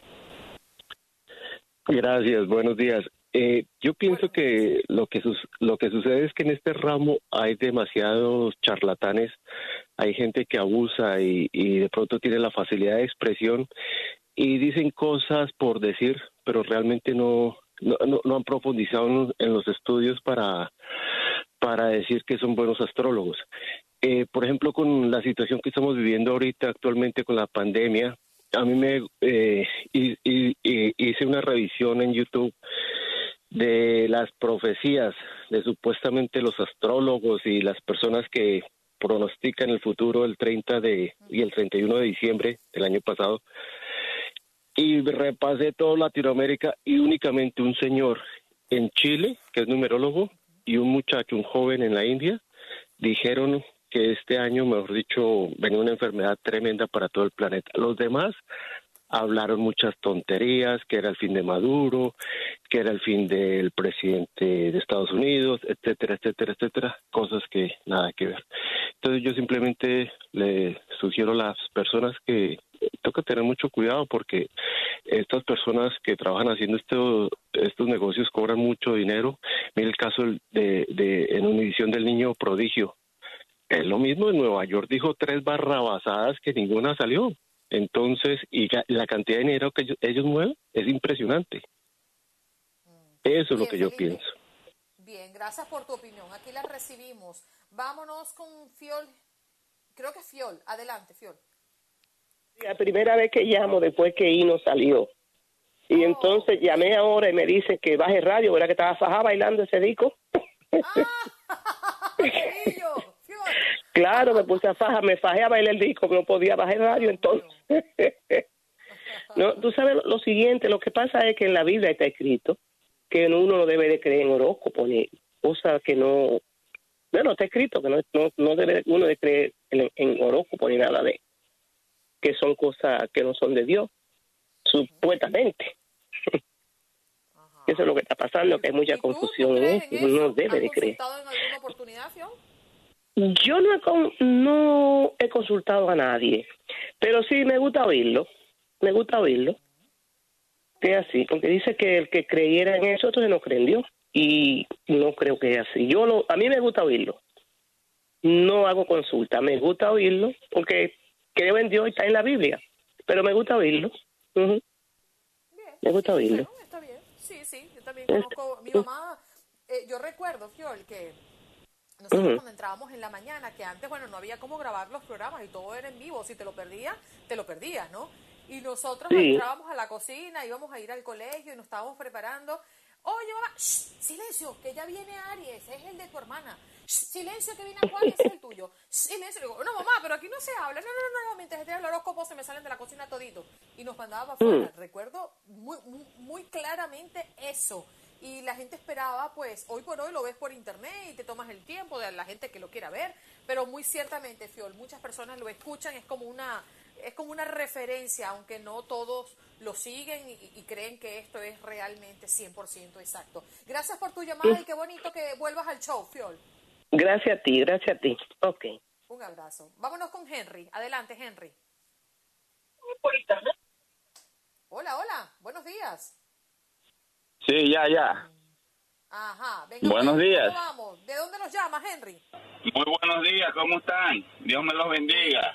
Gracias, buenos días. Eh, yo pienso que lo que lo que sucede es que en este ramo hay demasiados charlatanes, hay gente que abusa y, y de pronto tiene la facilidad de expresión y dicen cosas por decir, pero realmente no no, no, han profundizado en los estudios para para decir que son buenos astrólogos. Eh, por ejemplo, con la situación que estamos viviendo ahorita actualmente con la pandemia, a mí me eh, hice una revisión en YouTube de las profecías de supuestamente los astrólogos y las personas que pronostican el futuro el 30 de y el 31 de diciembre del año pasado y repasé todo Latinoamérica y únicamente un señor en Chile que es numerólogo y un muchacho un joven en la India dijeron que este año mejor dicho venía una enfermedad tremenda para todo el planeta. Los demás hablaron muchas tonterías, que era el fin de Maduro, que era el fin del presidente de Estados Unidos, etcétera, etcétera, etcétera, cosas que nada que ver. Entonces yo simplemente le sugiero a las personas que toca tener mucho cuidado porque estas personas que trabajan haciendo estos estos negocios cobran mucho dinero. Mira el caso de, de en una edición del niño prodigio. Es lo mismo en Nueva York, dijo tres barrabasadas que ninguna salió. Entonces, y la cantidad de dinero que ellos, mueven es impresionante. Eso es lo que yo pienso. Bien, gracias por tu opinión. Aquí la recibimos. Vámonos con Fiol. Creo que Fiol. Adelante, Fiol. La primera vez que llamo después que Ino salió. Y oh. entonces llamé ahora y me dice que baje radio, ¿verdad que estaba fajada bailando ese disco? Ah, Claro, me puse a faja, me fajé a bailar el disco, no podía bajar el radio entonces. no, tú sabes lo siguiente, lo que pasa es que en la Biblia está escrito que uno no debe de creer en horóscopo ni cosas que no, bueno, está escrito que no, no, debe uno de creer en, en horóscopo ni nada de que son cosas que no son de Dios, supuestamente. Eso es lo que está pasando, que hay mucha confusión en eso. No debe de creer. en alguna oportunidad, yo no he, no he consultado a nadie, pero sí me gusta oírlo, me gusta oírlo. Que es así, porque dice que el que creyera en eso, entonces no cree en Dios. Y no creo que es así. Yo lo, a mí me gusta oírlo. No hago consulta, me gusta oírlo, porque creo en Dios y está en la Biblia, pero me gusta oírlo. me gusta oírlo. está bien. Sí, sí, yo también conozco, mi mamá, eh, yo recuerdo, Fiol, que nosotros cuando entrábamos en la mañana, que antes, bueno, no había cómo grabar los programas y todo era en vivo, si te lo perdías, te lo perdías, ¿no? Y nosotros entrábamos a la cocina, íbamos a ir al colegio y nos estábamos preparando. Oye, mamá, silencio, que ya viene Aries, es el de tu hermana. silencio, que viene Juan, es el tuyo. Silencio, digo, no, mamá, pero aquí no se habla. No, no, no, no, mientras esté el horóscopo se me salen de la cocina todito. Y nos mandaba para afuera. Recuerdo muy, muy claramente eso y la gente esperaba, pues hoy por hoy lo ves por internet y te tomas el tiempo de la gente que lo quiera ver, pero muy ciertamente, Fiol, muchas personas lo escuchan, es como una es como una referencia, aunque no todos lo siguen y, creen que esto es realmente 100% exacto. Gracias por tu llamada y qué bonito que vuelvas al show, Fiol. Gracias a ti, gracias a ti. Ok. Un abrazo. Vámonos con Henry. Adelante, Henry. Hola, hola. Buenos días. Sí, ya, ya. Ajá. buenos días. ¿De dónde nos llamas, Henry? Muy buenos días, ¿cómo están? Dios me los bendiga.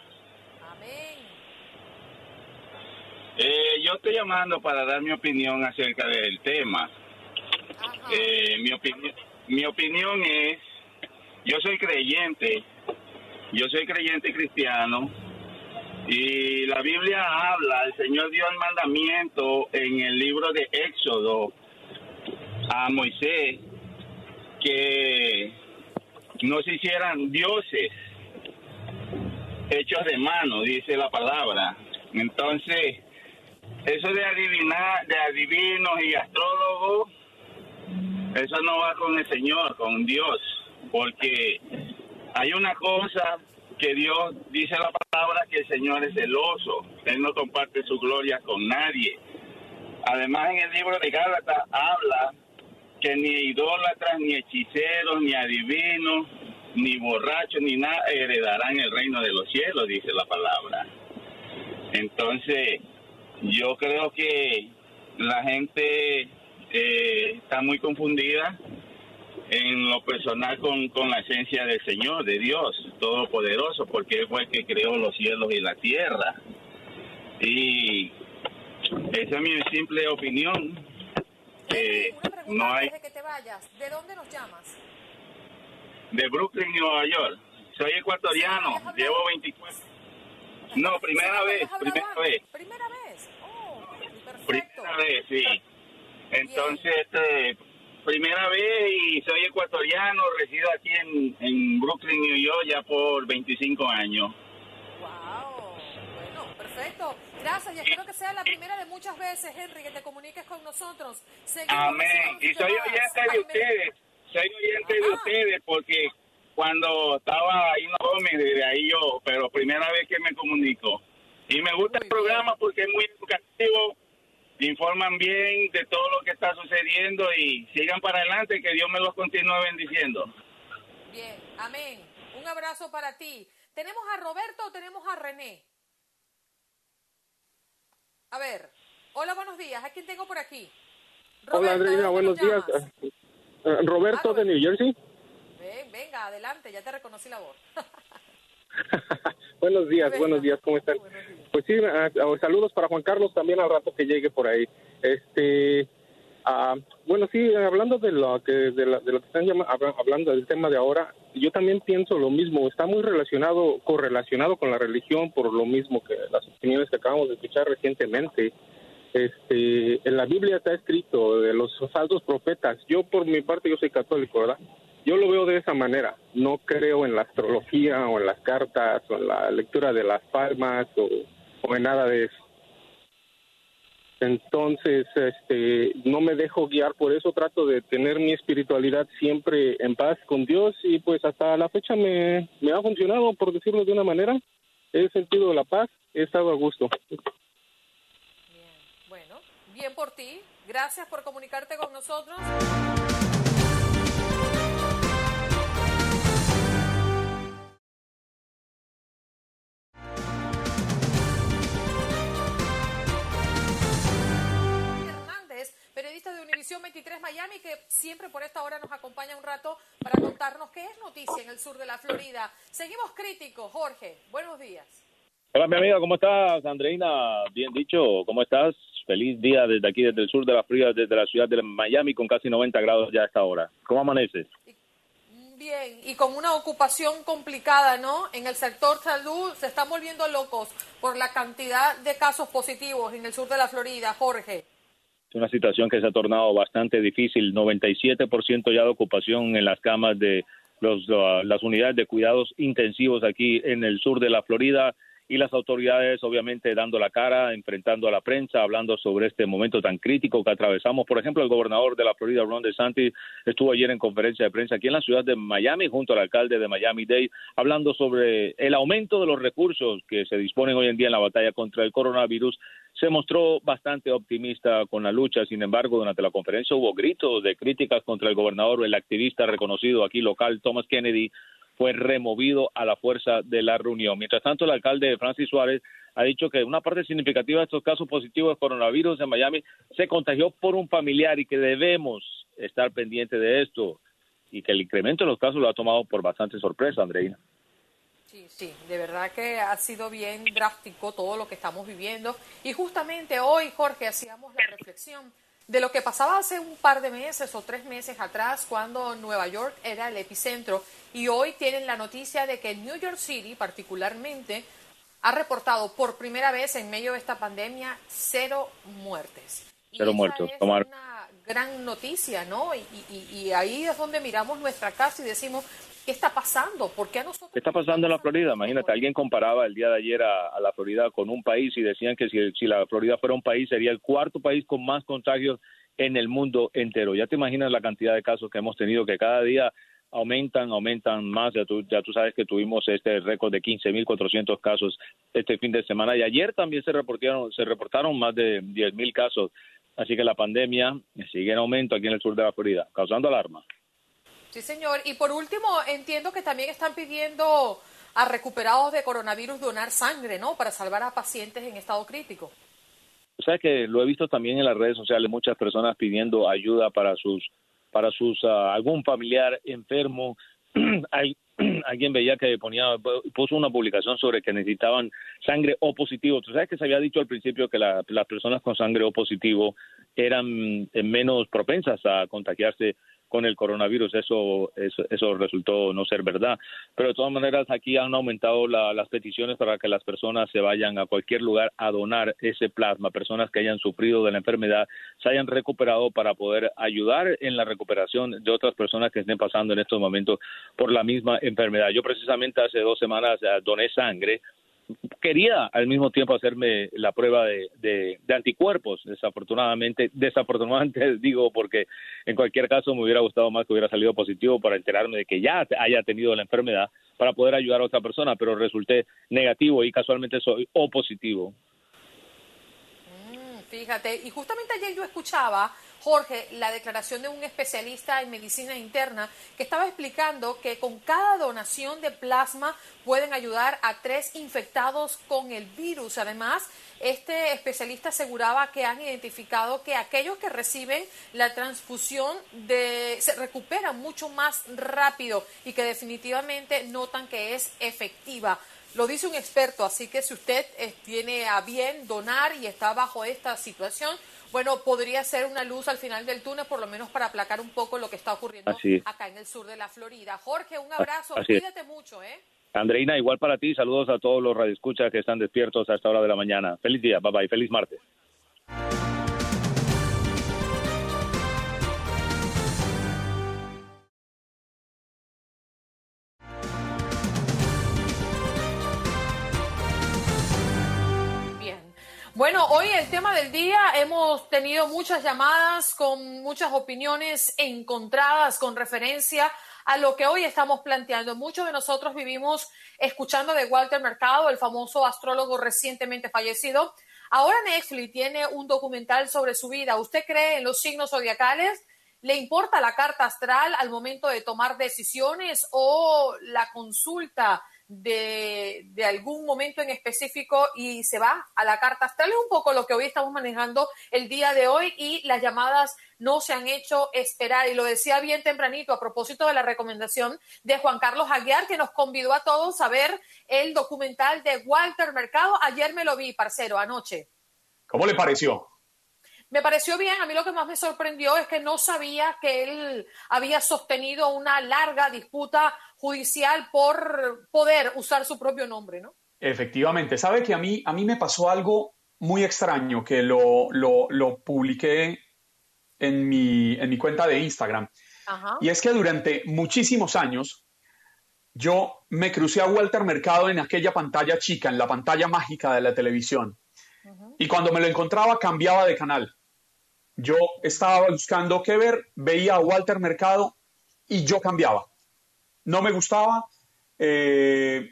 Amén. Eh, yo estoy llamando para dar mi opinión acerca del tema. Eh, mi, opinión, mi opinión es, yo soy creyente, yo soy creyente cristiano, y la Biblia habla, el Señor dio el mandamiento en el libro de Éxodo, a Moisés que no se hicieran dioses hechos de mano, dice la palabra. Entonces, eso de adivinar, de adivinos y astrólogos, eso no va con el Señor, con Dios, porque hay una cosa que Dios dice la palabra que el Señor es celoso, Él no comparte su gloria con nadie. Además, en el libro de Gálatas habla que ni idólatras, ni hechiceros, ni adivinos, ni borrachos, ni nada heredarán el reino de los cielos, dice la palabra. Entonces, yo creo que la gente eh, está muy confundida en lo personal con, con la esencia del Señor, de Dios Todopoderoso, porque Él fue el que creó los cielos y la tierra. Y esa es mi simple opinión. Que no hay... Antes de que te vayas, ¿de dónde nos llamas? De Brooklyn, Nueva York. Soy ecuatoriano, llevo 24. No, primera vez, primera vez. ¿Primera vez? Oh, perfecto. Primera vez, sí. Entonces, este, primera vez y soy ecuatoriano, resido aquí en, en Brooklyn, New York, ya por 25 años. Wow, bueno, perfecto. Gracias y espero que sea la primera de muchas veces, Henry, que te comuniques con nosotros. Seguimos Amén. Y soy oyente de ustedes, soy oyente de ustedes porque cuando estaba ahí no Gómez, desde ahí yo, pero primera vez que me comunico. Y me gusta el programa porque es muy educativo, informan bien de todo lo que está sucediendo y sigan para adelante, que Dios me los continúe bendiciendo. Bien, amén. Un abrazo para ti. ¿Tenemos a Roberto o tenemos a René? A ver, hola, buenos días. ¿A quién tengo por aquí? Hola Andreina, buenos días. Eh, eh, Roberto de New Jersey. Ven, venga, adelante, ya te reconocí la voz. Buenos días, buenos días, ¿cómo están? Pues sí, ah, ah, saludos para Juan Carlos también al rato que llegue por ahí. Este, ah, bueno, sí, hablando de lo que de, la- de lo que están llama- habla- hablando del tema de ahora, yo también pienso lo mismo. Está muy relacionado, correlacionado con la religión por lo mismo que las opiniones que acabamos de escuchar recientemente. Este, en la Biblia está escrito de los falsos profetas. Yo por mi parte yo soy católico, ¿verdad? Yo lo veo de esa manera. No creo en la astrología o en las cartas o en la lectura de las palmas o en nada de eso. Entonces, este, no me dejo guiar por eso. Trato de tener mi espiritualidad siempre en paz con Dios y pues hasta la fecha me, me ha funcionado, por decirlo de una manera. He sentido la paz, he estado a gusto. Bueno, bien por ti. Gracias por comunicarte con nosotros. Periodista de Univisión 23 Miami, que siempre por esta hora nos acompaña un rato para contarnos qué es noticia en el sur de la Florida. Seguimos críticos, Jorge. Buenos días. Hola, mi amiga, ¿cómo estás? Andreina, bien dicho, ¿cómo estás? Feliz día desde aquí, desde el sur de la Florida, desde la ciudad de Miami, con casi 90 grados ya a esta hora. ¿Cómo amaneces? Bien, y con una ocupación complicada, ¿no? En el sector salud se están volviendo locos por la cantidad de casos positivos en el sur de la Florida, Jorge. Es una situación que se ha tornado bastante difícil. 97% ya de ocupación en las camas de los, las unidades de cuidados intensivos aquí en el sur de la Florida y las autoridades obviamente dando la cara, enfrentando a la prensa, hablando sobre este momento tan crítico que atravesamos. Por ejemplo, el gobernador de la Florida, Ron DeSantis, estuvo ayer en conferencia de prensa aquí en la ciudad de Miami junto al alcalde de Miami-Dade, hablando sobre el aumento de los recursos que se disponen hoy en día en la batalla contra el coronavirus. Se mostró bastante optimista con la lucha, sin embargo, durante la conferencia hubo gritos de críticas contra el gobernador, el activista reconocido aquí local, Thomas Kennedy, fue removido a la fuerza de la reunión. Mientras tanto, el alcalde Francis Suárez ha dicho que una parte significativa de estos casos positivos de coronavirus en Miami se contagió por un familiar y que debemos estar pendientes de esto y que el incremento de los casos lo ha tomado por bastante sorpresa, Andreina. Sí, sí, de verdad que ha sido bien drástico todo lo que estamos viviendo. Y justamente hoy, Jorge, hacíamos la reflexión de lo que pasaba hace un par de meses o tres meses atrás cuando Nueva York era el epicentro y hoy tienen la noticia de que New York City particularmente ha reportado por primera vez en medio de esta pandemia cero muertes. Cero muertos. Tomar. gran noticia, ¿no? Y, ahí es donde miramos nuestra casa y decimos, ¿qué está pasando? ¿Por qué a nosotros? ¿Qué está pasando en la Florida? Imagínate, alguien comparaba el día de ayer a, la Florida con un país y decían que si, la Florida fuera un país sería el cuarto país con más contagios en el mundo entero. Ya te imaginas la cantidad de casos que hemos tenido, que cada día aumentan, aumentan más. Ya tú, ya tú sabes que tuvimos este récord de 15.400 casos este fin de semana y ayer también se reportaron, se reportaron más de 10.000 casos. Así que la pandemia sigue en aumento aquí en el sur de la Florida, causando alarma. Sí, señor. Y por último, entiendo que también están pidiendo a recuperados de coronavirus donar sangre, ¿no? Para salvar a pacientes en estado crítico. O sea que lo he visto también en las redes sociales, muchas personas pidiendo ayuda para sus para sus ah, algún familiar enfermo. Hay, alguien veía que ponía puso una publicación sobre que necesitaban sangre O positivo. Tú sabes que se había dicho al principio que las personas con sangre O positivo eran eh, menos propensas a contagiarse con el coronavirus. Eso, eso, resultó no ser verdad. Pero de todas maneras, aquí han aumentado las peticiones para que las personas se vayan a cualquier lugar a donar ese plasma. Personas que hayan sufrido de la enfermedad se hayan recuperado para poder ayudar en la recuperación de otras personas que estén pasando en estos momentos por la misma enfermedad. Yo precisamente hace dos semanas eh, doné sangre quería al mismo tiempo hacerme la prueba de, de, anticuerpos, desafortunadamente, desafortunadamente digo porque en cualquier caso me hubiera gustado más que hubiera salido positivo para enterarme de que ya haya tenido la enfermedad para poder ayudar a otra persona, pero resulté negativo y casualmente soy O positivo. Mm, fíjate, y justamente ayer yo escuchaba Jorge, la declaración de un especialista en medicina interna que estaba explicando que con cada donación de plasma pueden ayudar a tres infectados con el virus. Además, este especialista aseguraba que han identificado que aquellos que reciben la transfusión de, se recuperan mucho más rápido y que definitivamente notan que es efectiva. Lo dice un experto, así que si usted eh, tiene a bien donar y está bajo esta situación, bueno, podría ser una luz al final del túnel, por lo menos para aplacar un poco lo que está ocurriendo acá en el sur de la Florida. Jorge, un abrazo, cuídate mucho, ¿eh? Andreina, igual para ti, saludos a todos los radioescuchas que están despiertos a esta hora de la mañana. Feliz día, bye bye, feliz martes. Bueno, hoy el tema del día hemos tenido muchas llamadas con muchas opiniones encontradas con referencia a lo que hoy estamos planteando. Muchos de nosotros vivimos escuchando de Walter Mercado, el famoso astrólogo recientemente fallecido. Ahora Netflix tiene un documental sobre su vida. ¿Usted cree en los signos zodiacales? ¿Le importa la carta astral al momento de tomar decisiones o la consulta de, de, algún momento en específico y se va a la carta astral. Es un poco lo que hoy estamos manejando el día de hoy y las llamadas no se han hecho esperar. Y lo decía bien tempranito a propósito de la recomendación de Juan Carlos Aguiar, que nos convidó a todos a ver el documental de Walter Mercado. Ayer me lo vi, parcero, anoche. ¿Cómo le pareció? Me pareció bien, a mí lo que más me sorprendió es que no sabía que él había sostenido una larga disputa judicial por poder usar su propio nombre, ¿no? Efectivamente, sabe que a mí, a mí me pasó algo muy extraño que lo, lo, publiqué en mi, en mi, cuenta de Instagram. Y es que durante muchísimos años yo me crucé a Walter Mercado en aquella pantalla chica, en la pantalla mágica de la televisión. Y cuando me lo encontraba cambiaba de canal. Yo estaba buscando qué ver, veía a Walter Mercado y yo cambiaba. No me gustaba, eh,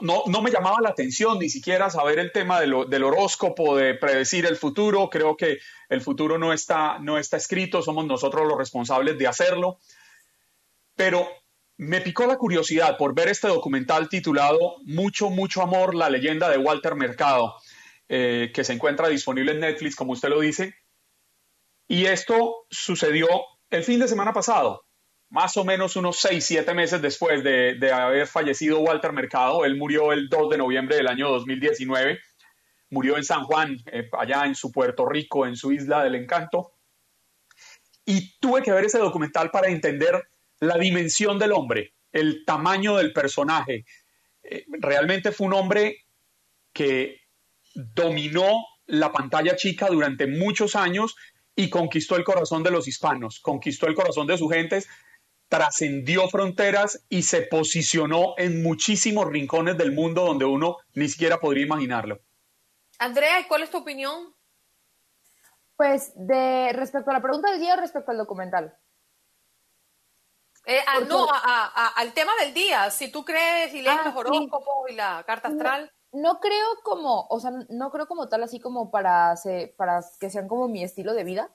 no, no, me llamaba la atención ni siquiera saber el tema del horóscopo, de predecir el futuro. Creo que el futuro no está, no está escrito, somos nosotros los responsables de hacerlo. Pero me picó la curiosidad por ver este documental titulado Mucho, mucho amor, la leyenda de Walter Mercado, eh, que se encuentra disponible en Netflix, como usted lo dice. Y esto sucedió el fin de semana pasado, más o menos unos seis, siete meses después de, haber fallecido Walter Mercado. Él murió el 2 de noviembre del año 2019. Murió en San Juan, eh, allá en su Puerto Rico, en su isla del encanto. Y tuve que ver ese documental para entender la dimensión del hombre, el tamaño del personaje. Eh, realmente fue un hombre que dominó la pantalla chica durante muchos años y conquistó el corazón de los hispanos, conquistó el corazón de sus gentes, trascendió fronteras y se posicionó en muchísimos rincones del mundo donde uno ni siquiera podría imaginarlo. Andrea, ¿y cuál es tu opinión? Pues de respecto a la pregunta del día o respecto al documental. Eh, ah, no, al tema del día, si tú crees y lees ah, los horóscopos y la carta astral. No, creo como, o sea, no creo como tal así como para, para que sean como mi estilo de vida,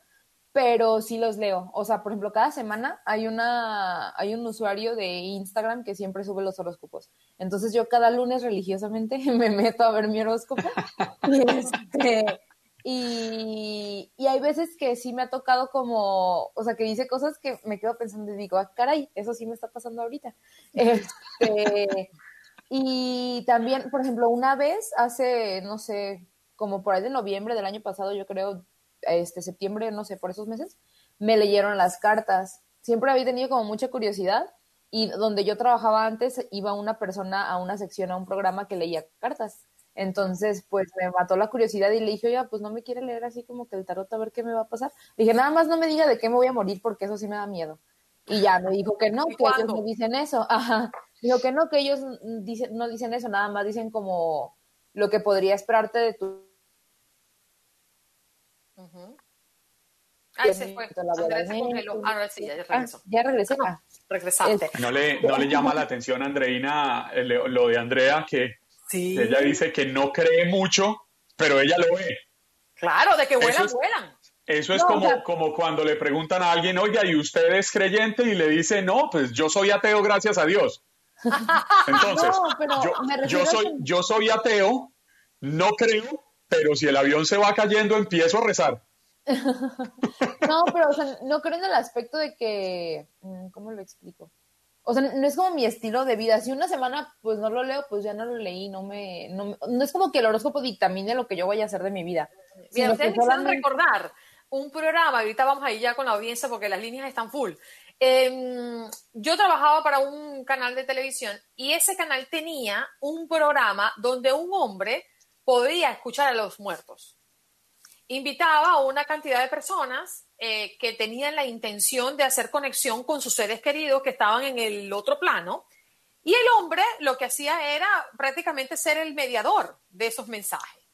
pero sí los leo. O sea, por ejemplo, cada semana hay una, hay un usuario de Instagram que siempre sube los horóscopos. Entonces yo cada lunes religiosamente me meto a ver mi horóscopo. y este, y, hay veces que sí me ha tocado como, o sea, que dice cosas que me quedo pensando y digo, ah, caray, eso sí me está pasando ahorita. Este, y también, por ejemplo, una vez, hace, no sé, como por ahí de noviembre del año pasado, yo creo, este septiembre, no sé, por esos meses, me leyeron las cartas. Siempre había tenido como mucha curiosidad y donde yo trabajaba antes iba una persona a una sección, a un programa que leía cartas. Entonces, pues me mató la curiosidad y le dije, oye, pues no me quiere leer así como que el tarot a ver qué me va a pasar. Le dije, nada más no me diga de qué me voy a morir porque eso sí me da miedo. Y ya me dijo que no, que ellos no dicen eso. Ajá. Dijo que no, que ellos dicen, no dicen eso, nada más dicen como lo que podría esperarte de tu. Ay, se fue. Ah, sí, ya ah, regresó. ya regresé. Ah, regresaste. No le, no le llama la atención a Andreina lo de Andrea que ella dice que no cree mucho, pero ella lo ve. Claro, de que vuelan, vuelan. Eso es como, como cuando le preguntan a alguien, oiga, ¿y usted es creyente? Y le dice, no, pues yo soy ateo, gracias a Dios. Entonces, yo, soy, yo soy ateo, no creo, pero si el avión se va cayendo, empiezo a rezar. no, pero no creo en el aspecto de que, mm, ¿cómo lo explico? o sea, no es como mi estilo de vida. Si una semana pues no lo leo, pues ya no lo leí, no me, no, es como que el horóscopo dictamine lo que yo voy a hacer de mi vida. Mira, ustedes me recordar un programa, ahorita vamos a ir ya con la audiencia porque las líneas están full. Em, yo trabajaba para un canal de televisión y ese canal tenía un programa donde un hombre podía escuchar a los muertos. Invitaba a una cantidad de personas eh, que tenían la intención de hacer conexión con sus seres queridos que estaban en el otro plano. Y el hombre lo que hacía era prácticamente ser el mediador de esos mensajes.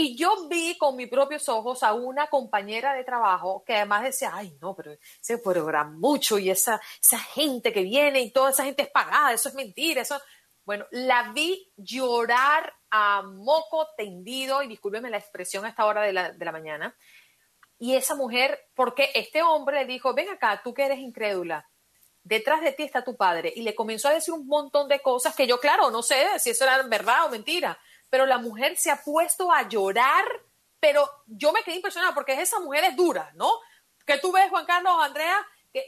Y yo vi con mis propios ojos a una compañera de trabajo que además decía, ay, no, pero se programa mucho y esa, esa gente que viene y toda esa gente es pagada, eso es mentira, eso... Bueno, la vi llorar a moco tendido, y discúlpeme la expresión a esta hora de la, de la mañana, y esa mujer, porque este hombre le dijo, ven acá, tú que eres incrédula, detrás de ti está tu padre. Y le comenzó a decir un montón de cosas que yo, claro, no sé si eso era verdad o mentira, pero la mujer se ha puesto a llorar, pero yo me quedé impresionada porque esa mujer es dura, ¿no? Que tú ves, Juan Carlos, Andrea, que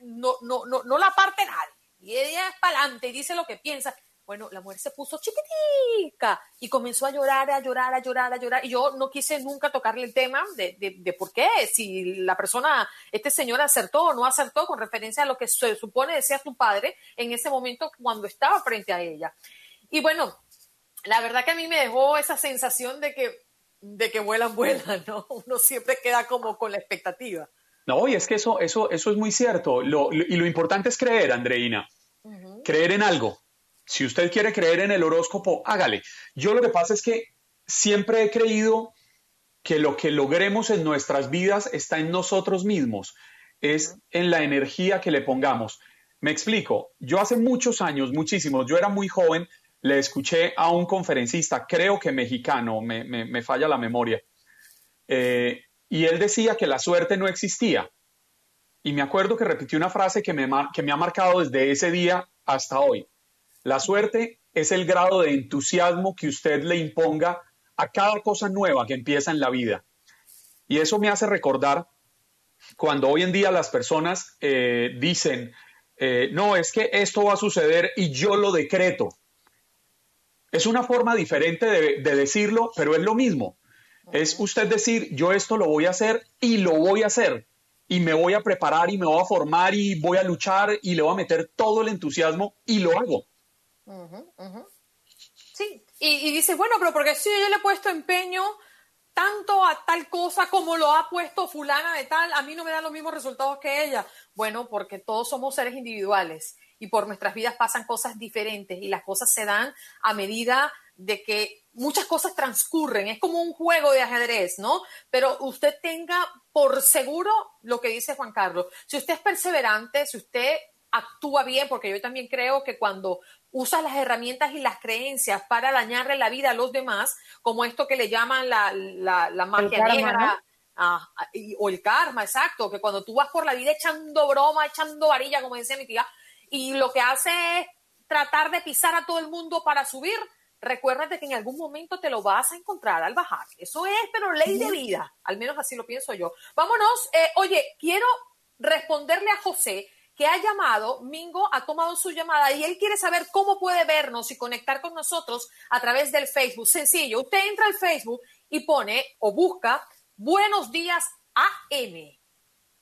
no, no, no, no la parte nadie. Y ella es para adelante y dice lo que piensa. Bueno, la mujer se puso chiquitica y comenzó a llorar, a llorar, a llorar, a llorar. Y yo no quise nunca tocarle el tema de, de, por qué, si la persona, este señor acertó o no acertó con referencia a lo que se supone decía su padre en ese momento cuando estaba frente a ella. Y bueno, la verdad que a mí me dejó esa sensación de que, de que vuelan, vuelan, ¿no? Uno siempre queda como con la expectativa. No, y es que eso, eso, eso es muy cierto. y lo importante es creer, Andreina. Creer en algo si usted quiere creer en el horóscopo, hágale. Yo lo que pasa es que siempre he creído que lo que logremos en nuestras vidas está en nosotros mismos, es en la energía que le pongamos. Me explico, yo hace muchos años, muchísimos, yo era muy joven, le escuché a un conferencista, creo que mexicano, me, falla la memoria, eh, y él decía que la suerte no existía. Y me acuerdo que repitió una frase que me, que me ha marcado desde ese día hasta hoy. La suerte es el grado de entusiasmo que usted le imponga a cada cosa nueva que empieza en la vida. Y eso me hace recordar cuando hoy en día las personas eh, dicen, eh, no, es que esto va a suceder y yo lo decreto. Es una forma diferente de, de decirlo, pero es lo mismo. Es usted decir, yo esto lo voy a hacer y lo voy a hacer. Y me voy a preparar y me voy a formar y voy a luchar y le voy a meter todo el entusiasmo y lo hago. Sí, y, y dices, bueno, pero porque si yo le he puesto empeño tanto a tal cosa como lo ha puesto fulana de tal, a mí no me dan los mismos resultados que ella. Bueno, porque todos somos seres individuales y por nuestras vidas pasan cosas diferentes y las cosas se dan a medida de que muchas cosas transcurren, es como un juego de ajedrez, ¿no? Pero usted tenga por seguro lo que dice Juan Carlos. Si usted es perseverante, si usted actúa bien, porque yo también creo que cuando usas las herramientas y las creencias para dañarle la vida a los demás, como esto que le llaman la, la, magia negra, ah, o el karma, exacto, que cuando tú vas por la vida echando broma, echando varilla, como decía mi tía, y lo que hace es tratar de pisar a todo el mundo para subir, recuérdate que en algún momento te lo vas a encontrar al bajar. Eso es, pero ley de vida, al menos así lo pienso yo. Vámonos, eh, oye, quiero responderle a José que ha llamado, Mingo ha tomado su llamada y él quiere saber cómo puede vernos y conectar con nosotros a través del Facebook. Sencillo, usted entra al Facebook y pone o busca Buenos días AM.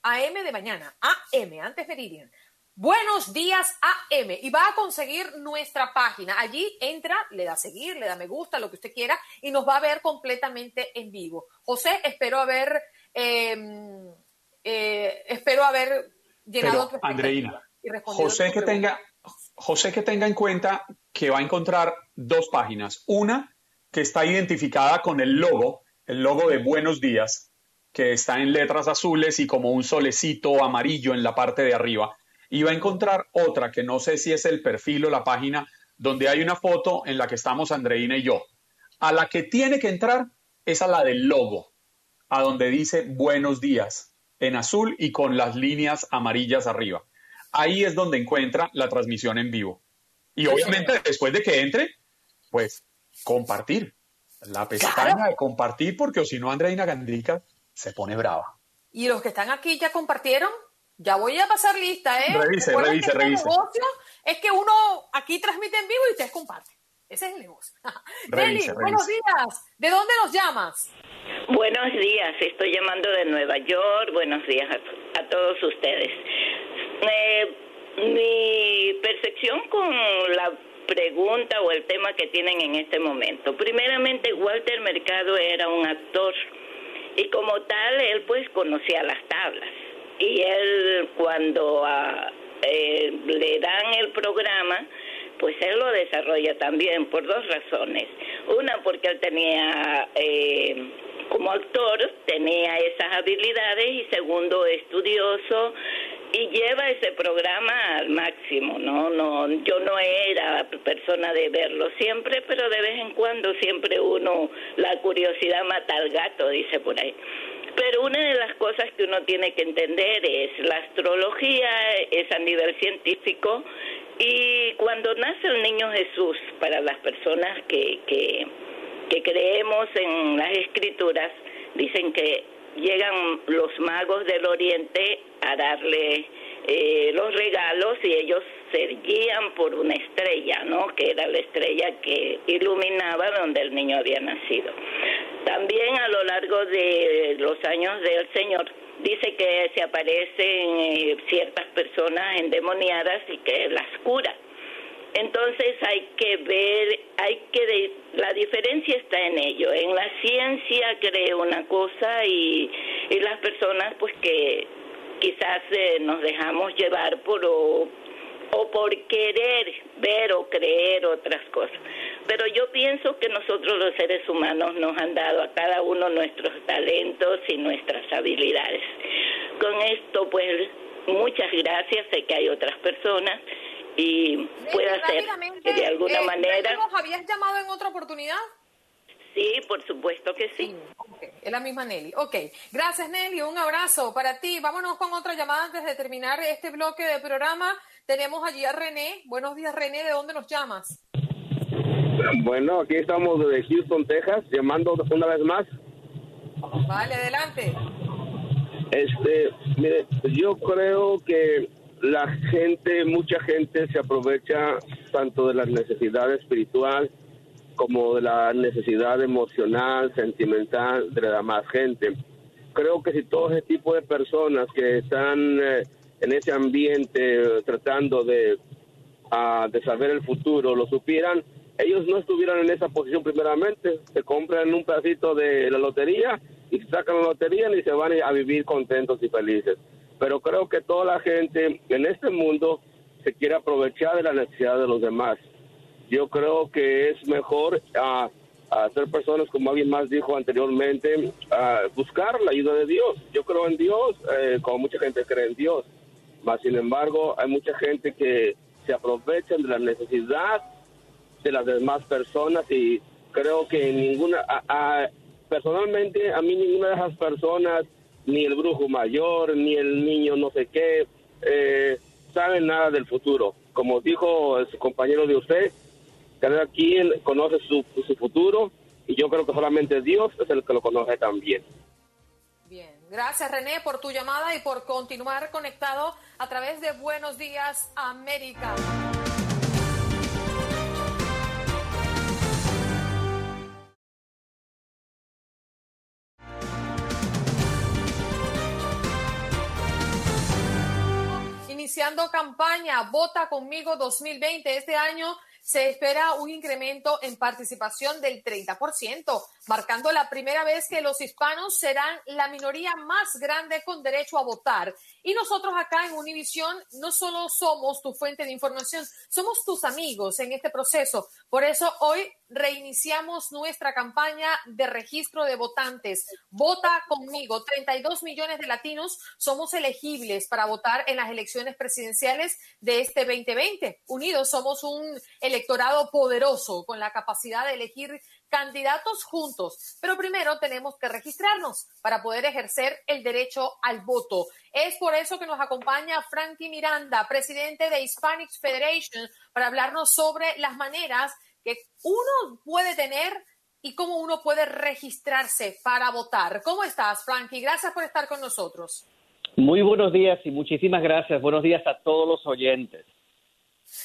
AM de mañana, AM, antes Meridian. Buenos días AM y va a conseguir nuestra página. Allí entra, le da seguir, le da me gusta, lo que usted quiera y nos va a ver completamente en vivo. José, espero haber, em, eh, espero haber llenado Pero, Andreina, José que tenga, José que tenga en cuenta que va a encontrar dos páginas. Una que está identificada con el logo, el logo de Buenos Días, que está en letras azules y como un solecito amarillo en la parte de arriba. Y va a encontrar otra que no sé si es el perfil o la página donde hay una foto en la que estamos Andreina y yo. A la que tiene que entrar es a la del logo, a donde dice Buenos días en azul y con las líneas amarillas arriba. Ahí es donde encuentra la transmisión en vivo. Y obviamente después de que entre, pues compartir. La pestaña de compartir, porque o si no, Andreina Gandica se pone brava. ¿Y los que están aquí ya compartieron? Ya voy a pasar lista, ¿eh? Revise, revise, este revise. negocio es que uno aquí transmite en vivo y ustedes comparten. Ese es el negocio. Nelly, buenos días. ¿De dónde nos llamas? Buenos días, estoy llamando de Nueva York. Buenos días a, todos ustedes. Eh, mi percepción con la pregunta o el tema que tienen en este momento. Primeramente, Walter Mercado era un actor y como tal, él pues conocía las tablas. Y él cuando ah, eh, le dan el programa, pues él lo desarrolla también por dos razones. Una, porque él tenía, eh, como actor, tenía esas habilidades y segundo, estudioso y lleva ese programa al máximo, ¿no? no Yo no era persona de verlo siempre, pero de vez en cuando siempre uno, la curiosidad mata al gato, dice por ahí. Pero una de las cosas que uno tiene que entender es la astrología, es a nivel científico, y cuando nace el niño Jesús, para las personas que, que, creemos en las escrituras, dicen que llegan los magos del oriente a darle eh, los regalos y ellos se guían por una estrella, ¿no? Que era la estrella que iluminaba donde el niño había nacido. También a lo largo de los años del Señor dice que se aparecen eh, ciertas personas endemoniadas y que las cura. Entonces hay que ver, hay que la diferencia está en ello. En la ciencia cree una cosa y, y las personas pues que quizás eh, nos dejamos llevar por o por querer ver o creer otras cosas. Pero yo pienso que nosotros los seres humanos nos han dado a cada uno nuestros talentos y nuestras habilidades. Con esto, pues, muchas gracias. Sé que hay otras personas y puede hacer de alguna eh, manera. ¿Nos habías llamado en otra oportunidad? Sí, por supuesto que sí. es la misma Nelly. Ok, gracias Nelly, un abrazo para ti. Vámonos con otra llamada antes de terminar este bloque de programa. Tenemos allí a René. Buenos días René, ¿de dónde nos llamas? Bueno, aquí estamos desde Houston, Texas, llamando una vez más. Vale, adelante. Este, mire, yo creo que la gente, mucha gente se aprovecha tanto de la necesidad espiritual como de la necesidad emocional, sentimental de la demás gente. Creo que si todo ese tipo de personas que están eh, en ese ambiente tratando de, de saber el futuro lo supieran, ellos no estuvieran en esa posición primeramente, se compran un pedacito de la lotería y sacan la lotería y se van a vivir contentos y felices. Pero creo que toda la gente en este mundo se quiere aprovechar de la necesidad de los demás. Yo creo que es mejor a, ser personas, como alguien más dijo anteriormente, a buscar la ayuda de Dios. Yo creo en Dios, eh, como mucha gente cree en Dios. Mas, sin embargo, hay mucha gente que se aprovechan de la necesidad de las demás personas y creo que ninguna, personalmente a mí ninguna de esas personas, ni el brujo mayor, ni el niño no sé qué, eh, saben nada del futuro. Como dijo su compañero de usted, cada quien conoce su, su futuro y yo creo que solamente Dios es el que lo conoce también. Bien, gracias René por tu llamada y por continuar conectado a través de Buenos Días América. iniciando campaña Vota conmigo 2020. Este año se espera un incremento en participación del 30%, marcando la primera vez que los hispanos serán la minoría más grande con derecho a votar. Y nosotros acá en Univisión no solo somos tu fuente de información, somos tus amigos en este proceso. Por eso hoy reiniciamos nuestra campaña de registro de votantes. Vota conmigo. 32 millones de latinos somos elegibles para votar en las elecciones presidenciales de este 2020. Unidos somos un electorado poderoso con la capacidad de elegir candidatos juntos, pero primero tenemos que registrarnos para poder ejercer el derecho al voto. Es por eso que nos acompaña Frankie Miranda, presidente de Hispanic Federation, para hablarnos sobre las maneras que uno puede tener y cómo uno puede registrarse para votar. ¿Cómo estás, Frankie? Gracias por estar con nosotros. Muy buenos días y muchísimas gracias. Buenos días a todos los oyentes.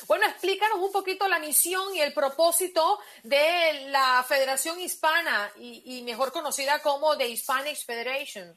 Bueno, explícanos un poquito la misión y el propósito de la Federación Hispana y, mejor conocida como The Hispanic Federation.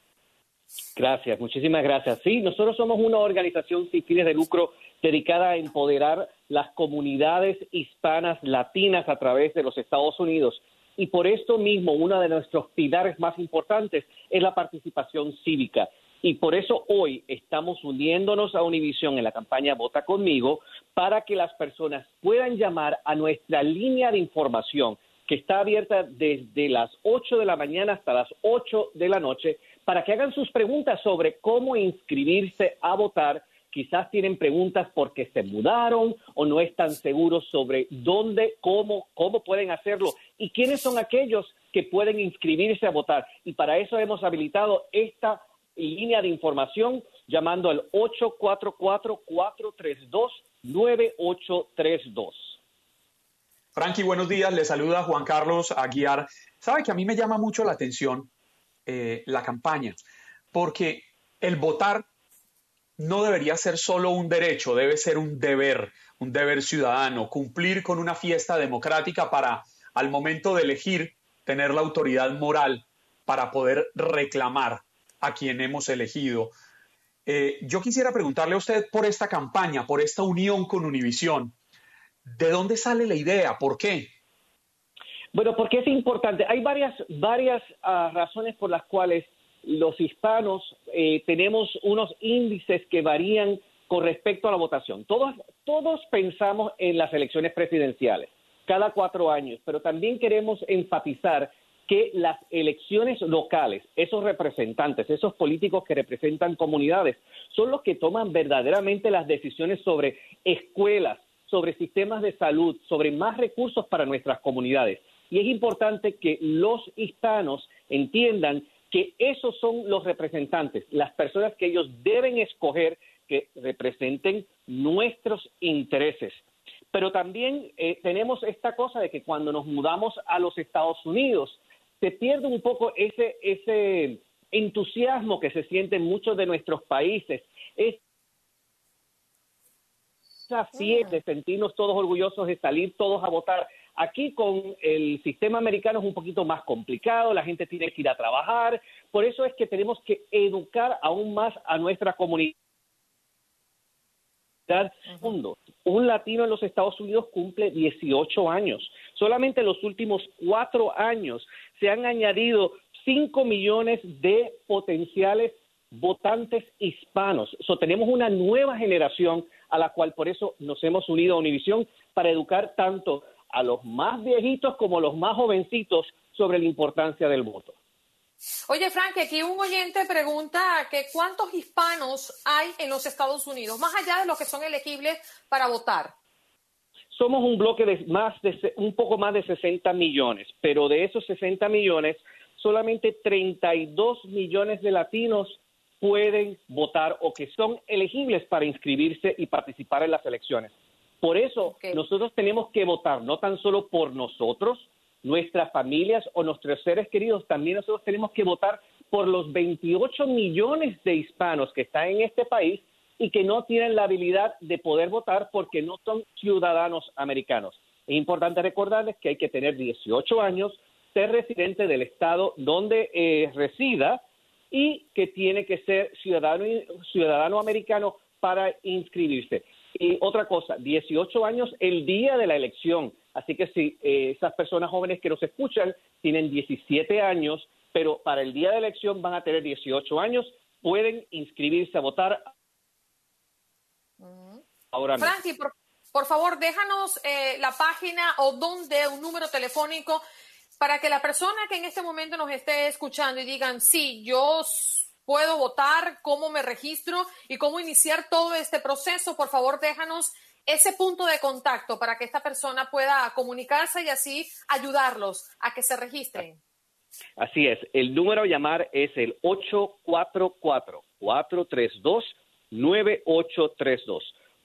Gracias, muchísimas gracias. Sí, nosotros somos una organización sin fines de lucro dedicada a empoderar las comunidades hispanas latinas a través de los Estados Unidos. Y por esto mismo, uno de nuestros pilares más importantes es la participación cívica. Y por eso hoy estamos uniéndonos a Univisión en la campaña Vota conmigo para que las personas puedan llamar a nuestra línea de información que está abierta desde las 8 de la mañana hasta las 8 de la noche para que hagan sus preguntas sobre cómo inscribirse a votar. Quizás tienen preguntas porque se mudaron o no están seguros sobre dónde, cómo, cómo pueden hacerlo y quiénes son aquellos que pueden inscribirse a votar. Y para eso hemos habilitado esta línea de información llamando al 844-432-9832. Frankie, buenos días. Le saluda Juan Carlos Aguiar. Sabe que a mí me llama mucho la atención eh, la campaña, porque el votar no debería ser solo un derecho, debe ser un deber, un deber ciudadano, cumplir con una fiesta democrática para, al momento de elegir, tener la autoridad moral para poder reclamar a quien hemos elegido. Eh, yo quisiera preguntarle a usted por esta campaña, por esta unión con Univisión. ¿De dónde sale la idea? ¿Por qué? Bueno, porque es importante. Hay varias, varias ah, razones por las cuales los hispanos eh, tenemos unos índices que varían con respecto a la votación. Todos, todos pensamos en las elecciones presidenciales cada cuatro años, pero también queremos enfatizar que las elecciones locales, esos representantes, esos políticos que representan comunidades, son los que toman verdaderamente las decisiones sobre escuelas, sobre sistemas de salud, sobre más recursos para nuestras comunidades. Y es importante que los hispanos entiendan que esos son los representantes, las personas que ellos deben escoger que representen nuestros intereses. Pero también eh, tenemos esta cosa de que cuando nos mudamos a los Estados Unidos, se pierde un poco ese, ese entusiasmo que se siente en muchos de nuestros países. Esa fiesta de sentirnos todos orgullosos de salir todos a votar. Aquí con el sistema americano es un poquito más complicado, la gente tiene que ir a trabajar, por eso es que tenemos que educar aún más a nuestra comunidad Un latino en los Estados Unidos cumple 18 años. Solamente en los últimos cuatro años se han añadido 5 millones de potenciales votantes hispanos. So, tenemos una nueva generación a la cual por eso nos hemos unido a Univisión para educar tanto a los más viejitos como a los más jovencitos sobre la importancia del voto. Oye, Frank, aquí un oyente pregunta que cuántos hispanos hay en los Estados Unidos, más allá de los que son elegibles para votar. Somos un bloque de más de un poco más de 60 millones, pero de esos 60 millones, solamente 32 millones de latinos pueden votar o que son elegibles para inscribirse y participar en las elecciones. Por eso nosotros tenemos que votar no tan solo por nosotros, nuestras familias o nuestros seres queridos, también nosotros tenemos que votar por los 28 millones de hispanos que están en este país y que no tienen la habilidad de poder votar porque no son ciudadanos americanos. Es importante recordarles que hay que tener 18 años, ser residente del estado donde eh, resida y que tiene que ser ciudadano, ciudadano americano para inscribirse. Y otra cosa, 18 años el día de la elección. Así que si eh, esas personas jóvenes que nos escuchan tienen 17 años, pero para el día de la elección van a tener 18 años, pueden inscribirse a votar. Ahora mismo. Frankie, por, favor, déjanos eh, la página o donde un número telefónico para que la persona que en este momento nos esté escuchando y digan, sí, yo puedo votar, cómo me registro y cómo iniciar todo este proceso, por favor déjanos ese punto de contacto para que esta persona pueda comunicarse y así ayudarlos a que se registren. Así es, el número a llamar es el 844-432-9832.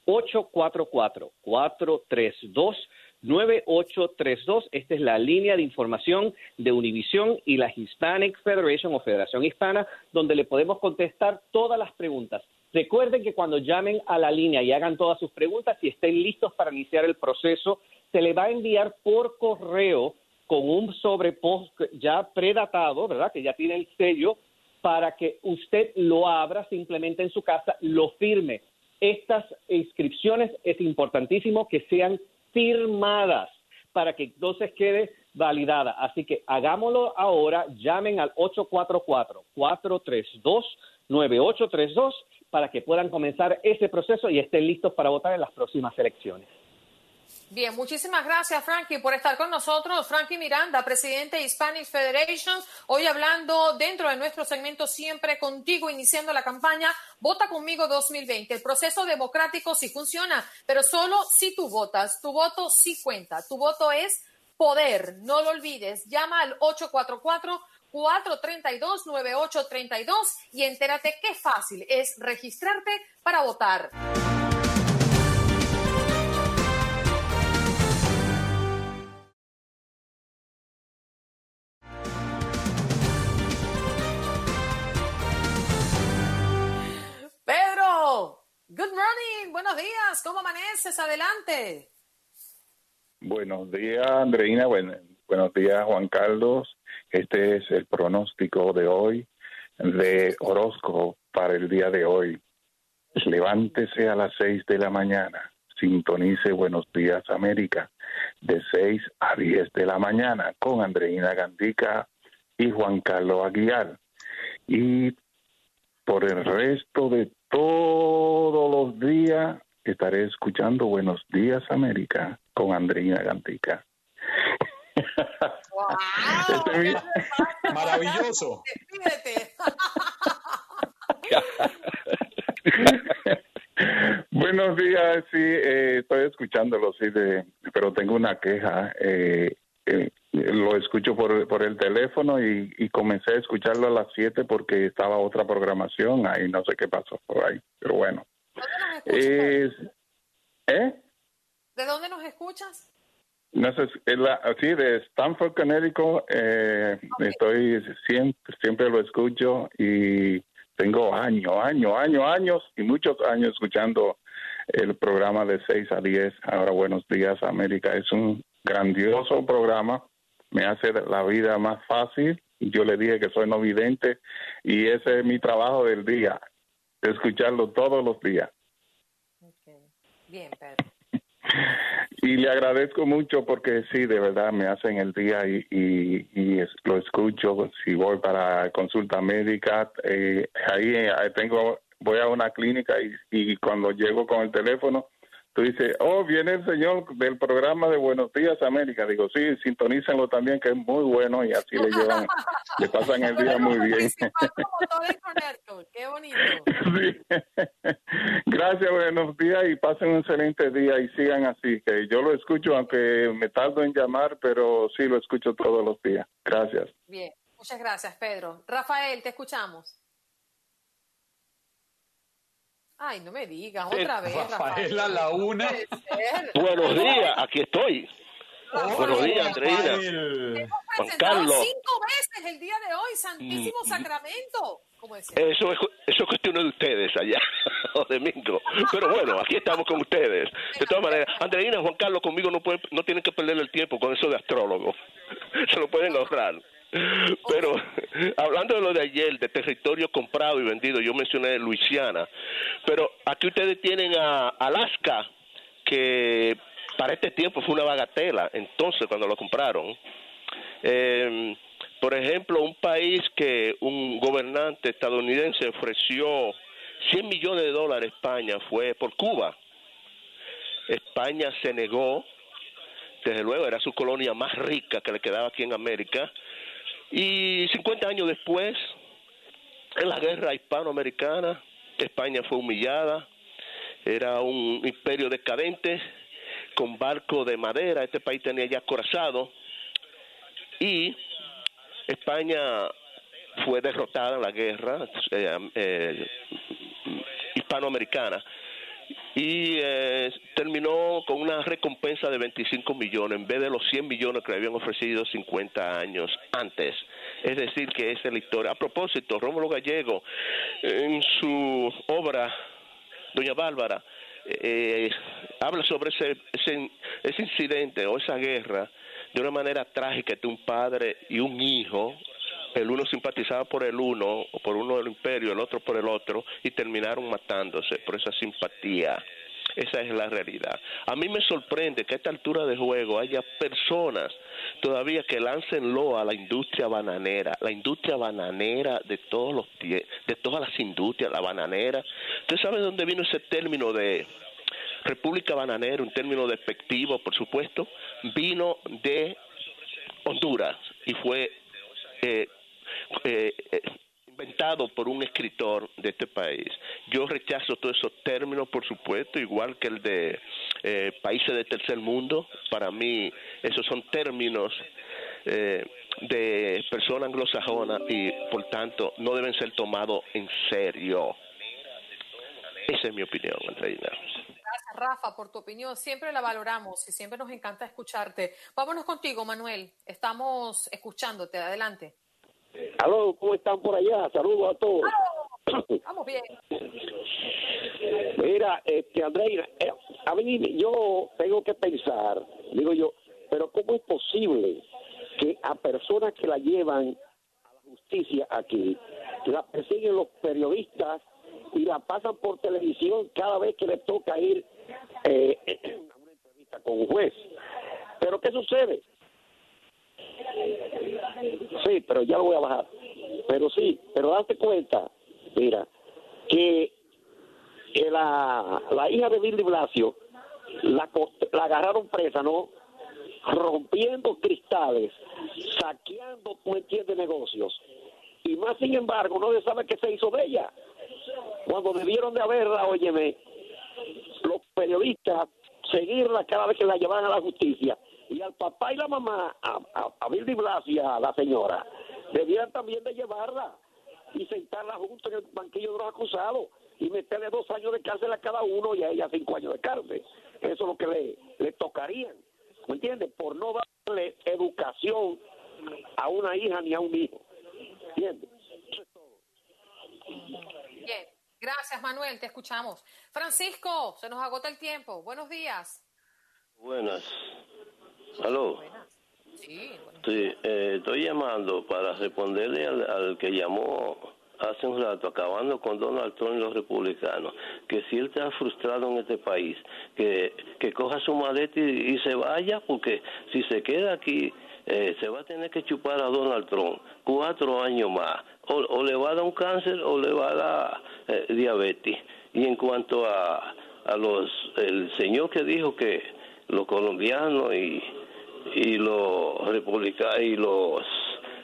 844-432 9832. Esta es la línea de información de Univision y la Hispanic Federation o Federación Hispana, donde le podemos contestar todas las preguntas. Recuerden que cuando llamen a la línea y hagan todas sus preguntas y estén listos para iniciar el proceso, se le va a enviar por correo con un sobrepost ya predatado, ¿verdad? Que ya tiene el sello para que usted lo abra simplemente en su casa, lo firme. Estas inscripciones es importantísimo que sean firmadas para que entonces quede validada. Así que hagámoslo ahora, llamen al 844-432-9832 para que puedan comenzar ese proceso y estén listos para votar en las próximas elecciones. Bien, muchísimas gracias, Frankie, por estar con nosotros. Frankie Miranda, presidente de Hispanic Federation, hoy hablando dentro de nuestro segmento Siempre Contigo, iniciando la campaña Vota conmigo 2020. El proceso democrático sí funciona, pero solo si tú votas. Tu voto sí cuenta. Tu voto es poder. No lo olvides. Llama al 844 432-9832 y entérate qué fácil es registrarte para votar. Good morning, buenos días, ¿cómo amaneces? Adelante. Buenos días, Andreina. buenos días, Juan Carlos. Este es el pronóstico de hoy de Orozco para el día de hoy. Levántese a las seis de la mañana. Sintonice Buenos Días América de seis a diez de la mañana con Andreina Gandica y Juan Carlos Aguilar. Y por el resto de todos los días estaré escuchando Buenos Días América con Andreina Gantica. Este Maravilloso. Buenos días, sí, eh, estoy escuchándolo, sí, de, pero tengo una queja. Eh, eh, lo escucho por, por el teléfono y, comencé a escucharlo a las 7 porque estaba otra programación ahí, no sé qué pasó por ahí, pero bueno. ¿Eh? ¿De dónde nos escuchas? No sé, sí, de Stanford, Connecticut. Eh, Estoy siempre, siempre lo escucho y tengo años, años, años, años y muchos años escuchando el programa de 6 a 10. Ahora, buenos días, América. Es un grandioso programa, me hace la vida más fácil. Yo le dije que soy no vidente y ese es mi trabajo del día, escucharlo todos los días. Bien, Pedro. Y le agradezco mucho porque sí, de verdad me hacen el día y, y, lo escucho. Si voy para consulta médica, eh, ahí eh, tengo, voy a una clínica y, y cuando llego con el teléfono, tú dices, oh, viene el señor del programa de Buenos Días América. Digo, sí, sintonícenlo también, que es muy bueno y así le llevan, le pasan el día muy bien. Qué bonito. Sí. Gracias, buenos días y pasen un excelente día y sigan así, que yo lo escucho aunque me tardo en llamar, pero sí lo escucho todos los días. Gracias. Bien, muchas gracias, Pedro. Rafael, te escuchamos. Ay, no me digas otra vez, Rafael. Rafael a la una. Buenos días, aquí estoy. Buenos días, Andreina. Juan Presentado Carlos. cinco veces el día de hoy, Santísimo Mm. Sacramento. ¿Cómo es? Eso es, eso es cuestión de ustedes allá, Domingo. Pero bueno, aquí estamos con ustedes. De todas maneras, Andreina, Juan Carlos, conmigo no pueden, no tienen que perder el tiempo con eso de astrólogo. Se lo pueden ahorrar. Pero hablando de lo de ayer, de territorio comprado y vendido, yo mencioné Luisiana. Pero aquí ustedes tienen a Alaska, que para este tiempo fue una bagatela, entonces cuando lo compraron. Eh, por ejemplo, un país que un gobernante estadounidense ofreció 100 millones de dólares a España fue por Cuba. España se negó, desde luego era su colonia más rica que le quedaba aquí en América, y 50 años después, en la guerra hispanoamericana, España fue humillada, era un imperio decadente, con barco de madera, este país tenía ya acorazado, y España fue derrotada en la guerra eh, eh, hispanoamericana y eh, terminó con una recompensa de 25 millones en vez de los 100 millones que le habían ofrecido 50 años antes. Es decir, que esa es historia. A propósito, Rómulo Gallego, en su obra Doña Bárbara, eh, habla sobre ese, ese, ese incidente o esa guerra de una manera trágica entre un padre y un hijo. El uno simpatizaba por el uno, o por uno del imperio, el otro por el otro, y terminaron matándose por esa simpatía. Esa es la realidad. A mí me sorprende que a esta altura de juego haya personas todavía que lancen loa a la industria bananera, la industria bananera de todos los de todas las industrias, la bananera. ¿Usted sabe de dónde vino ese término de República Bananera, un término despectivo, por supuesto? Vino de Honduras y fue eh, eh, eh, inventado por un escritor de este país. Yo rechazo todos esos términos, por supuesto, igual que el de eh, países de tercer mundo. Para mí, esos son términos eh, de persona anglosajona y, por tanto, no deben ser tomados en serio. Esa es mi opinión, Andreina. Gracias, Rafa, por tu opinión. Siempre la valoramos y siempre nos encanta escucharte. Vámonos contigo, Manuel. Estamos escuchándote. Adelante. Aló, ¿cómo están por allá? Saludos a todos. Vamos bien. Mira, este, Andreina, eh, a mí yo tengo que pensar, digo yo, pero ¿cómo es posible que a personas que la llevan a la justicia aquí, la persiguen los periodistas y la pasan por televisión cada vez que le toca ir eh, a una entrevista con un juez? ¿Pero qué sucede? Sí, pero ya lo voy a bajar. Pero sí, pero date cuenta, mira, que la, la hija de Billy Blasio la, la agarraron presa, ¿no? Rompiendo cristales, saqueando cualquier de negocios. Y más sin embargo, no se sabe qué se hizo de ella. Cuando debieron de haberla, óyeme, los periodistas seguirla cada vez que la llevaban a la justicia. Y al papá y la mamá, a, a, a Billy Blasio y a la señora, debieran también de llevarla y sentarla junto en el banquillo de los acusados y meterle dos años de cárcel a cada uno y a ella cinco años de cárcel. Eso es lo que le, le tocarían, ¿me entiendes? Por no darle educación a una hija ni a un hijo, ¿entiendes? Bien. Gracias, Manuel. Te escuchamos. Francisco, se nos agota el tiempo. Buenos días. Buenas. Aló. Sí, Sí, eh, estoy llamando para responderle al, al que llamó hace un rato, acabando con Donald Trump y los republicanos, que si él está frustrado en este país, que, que coja su maleta y, se vaya, porque si se queda aquí, eh, se va a tener que chupar a Donald Trump cuatro años más. O, le va a dar un cáncer o le va a dar eh, diabetes. Y en cuanto a, a los, el señor que dijo que los colombianos y, y los republicanos y los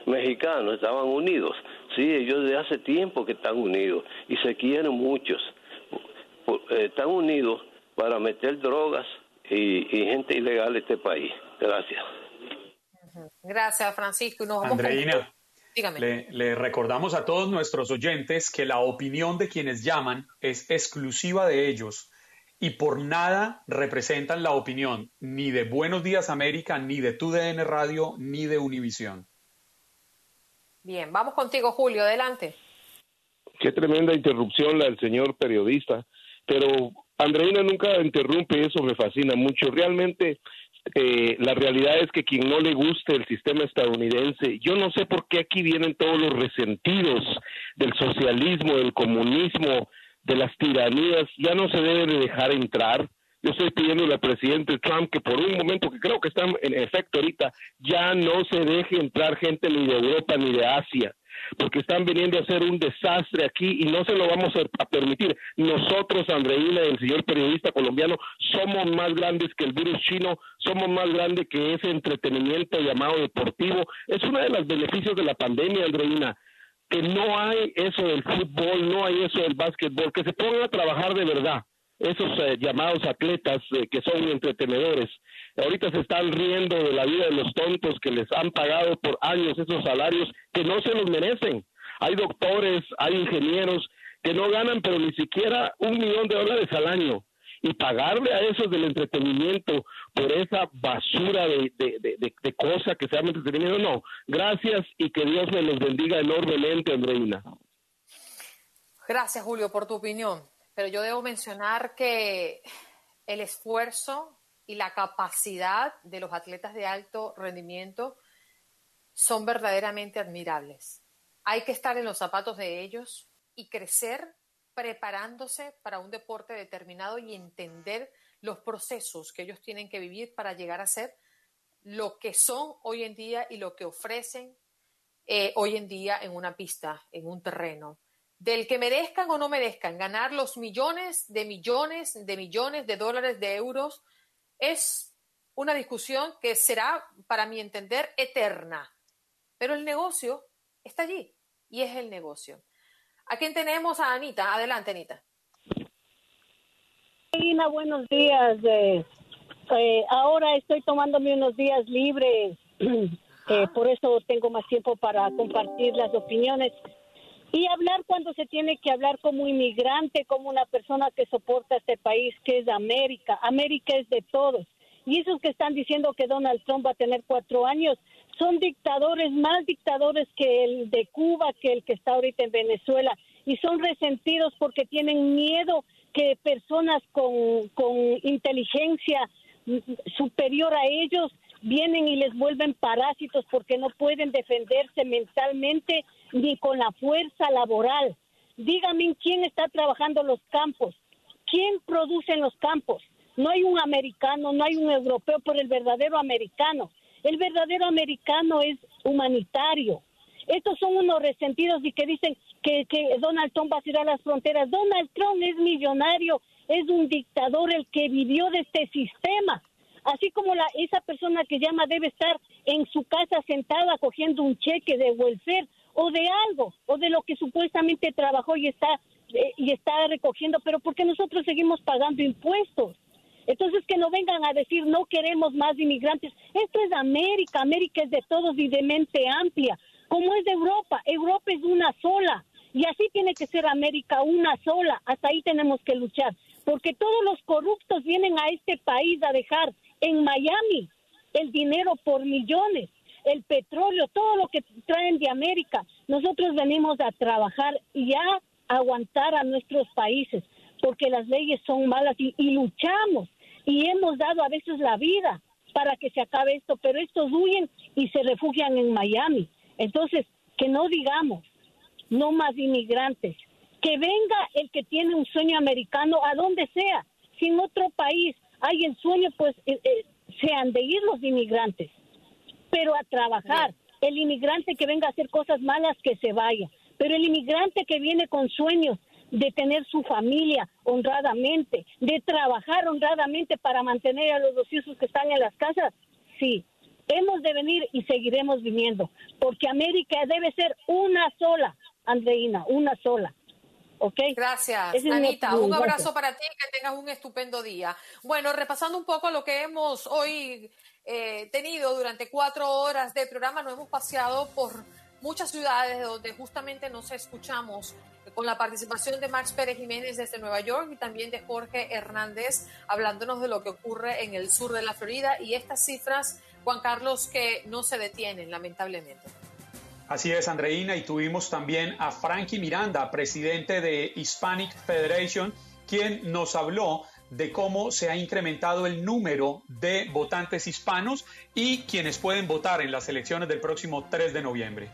mexicanos estaban unidos. Sí, ellos de hace tiempo que están unidos y se quieren muchos. Eh, están unidos para meter drogas y, gente ilegal en este país. Gracias. Gracias, Francisco. Andreina, le, le, recordamos a todos nuestros oyentes que la opinión de quienes llaman es exclusiva de ellos y por nada representan la opinión ni de Buenos Días América, ni de TUDN Radio, ni de Univisión. Bien, vamos contigo, Julio, adelante. Qué tremenda interrupción la del señor periodista, pero Andreina nunca interrumpe, eso me fascina mucho. Realmente eh, la realidad es que quien no le guste el sistema estadounidense, yo no sé por qué aquí vienen todos los resentidos del socialismo, del comunismo, de las tiranías, ya no se debe de dejar entrar yo estoy pidiendo al presidente Trump que por un momento, que creo que está en efecto ahorita, ya no se deje entrar gente ni de Europa ni de Asia, porque están viniendo a hacer un desastre aquí y no se lo vamos a permitir. Nosotros, Andreina el señor periodista colombiano, somos más grandes que el virus chino, somos más grandes que ese entretenimiento llamado deportivo. Es uno de los beneficios de la pandemia, Andreina que no hay eso del fútbol, no hay eso del básquetbol, que se pongan a trabajar de verdad esos eh, llamados atletas eh, que son entretenedores. Ahorita se están riendo de la vida de los tontos que les han pagado por años esos salarios que no se los merecen. Hay doctores, hay ingenieros que no ganan pero ni siquiera un millón de dólares al año. Y pagarle a esos del entretenimiento por esa basura de, de, de, cosa que se llama entretenimiento, no. Gracias y que Dios me los bendiga enormemente, Andreina. Gracias, Julio, por tu opinión pero yo debo mencionar que el esfuerzo y la capacidad de los atletas de alto rendimiento son verdaderamente admirables. Hay que estar en los zapatos de ellos y crecer preparándose para un deporte determinado y entender los procesos que ellos tienen que vivir para llegar a ser lo que son hoy en día y lo que ofrecen eh, hoy en día en una pista, en un terreno del que merezcan o no merezcan ganar los millones de millones de millones de dólares de euros es una discusión que será, para mi entender, eterna. Pero el negocio está allí y es el negocio. ¿A quién tenemos? A Anita. Adelante, Anita. Anita, buenos días. Eh, eh, ahora estoy tomándome unos días libres, eh, por eso tengo más tiempo para compartir las opiniones y hablar cuando se tiene que hablar como inmigrante, como una persona que soporta este país que es América. América es de todos. Y esos que están diciendo que Donald Trump va a tener cuatro años son dictadores, más dictadores que el de Cuba, que el que está ahorita en Venezuela. Y son resentidos porque tienen miedo que personas con, con inteligencia superior a ellos vienen y les vuelven parásitos porque no pueden defenderse mentalmente ni con la fuerza laboral. Dígame quién está trabajando los campos, quién produce en los campos. No hay un americano, no hay un europeo, pero el verdadero americano. El verdadero americano es humanitario. Estos son unos resentidos y que dicen que, Donald Trump va a tirar las fronteras. Donald Trump es millonario, es un dictador el que vivió de este sistema así como la, esa persona que llama debe estar en su casa sentada cogiendo un cheque de welfare o de algo, o de lo que supuestamente trabajó y está, eh, y está recogiendo, pero porque nosotros seguimos pagando impuestos. Entonces que no vengan a decir no queremos más inmigrantes. Esto es América, América es de todos y de mente amplia, como es de Europa. Europa es una sola y así tiene que ser América una sola. Hasta ahí tenemos que luchar, porque todos los corruptos vienen a este país a dejar en Miami el dinero por millones, el petróleo, todo lo que traen de América. Nosotros venimos a trabajar y a aguantar a nuestros países porque las leyes son malas y, luchamos y hemos dado a veces la vida para que se acabe esto, pero estos huyen y se refugian en Miami. Entonces, que no digamos, no más inmigrantes. Que venga el que tiene un sueño americano a donde sea. Si en otro país hay el sueño, pues eh, eh, sean de ir los inmigrantes, pero a trabajar. El inmigrante que venga a hacer cosas malas, que se vaya. Pero el inmigrante que viene con sueños de tener su familia honradamente, de trabajar honradamente para mantener a los dos hijos que están en las casas, sí, hemos de venir y seguiremos viniendo, porque América debe ser una sola, Andreina, una sola. ¿ok? Gracias, Anita. Un abrazo para ti, que tengas un estupendo día. Bueno, repasando un poco lo que hemos hoy eh, tenido durante cuatro horas de programa, nos hemos paseado por muchas ciudades donde justamente nos escuchamos con la participación de Max Pérez Jiménez desde Nueva York y también de Jorge Hernández hablándonos de lo que ocurre en el sur de la Florida y estas cifras, Juan Carlos, que no se detienen, lamentablemente. Así es, Andreina, y tuvimos también a Frankie Miranda, presidente de Hispanic Federation, quien nos habló de cómo se ha incrementado el número de votantes hispanos y quienes pueden votar en las elecciones del próximo 3 de noviembre.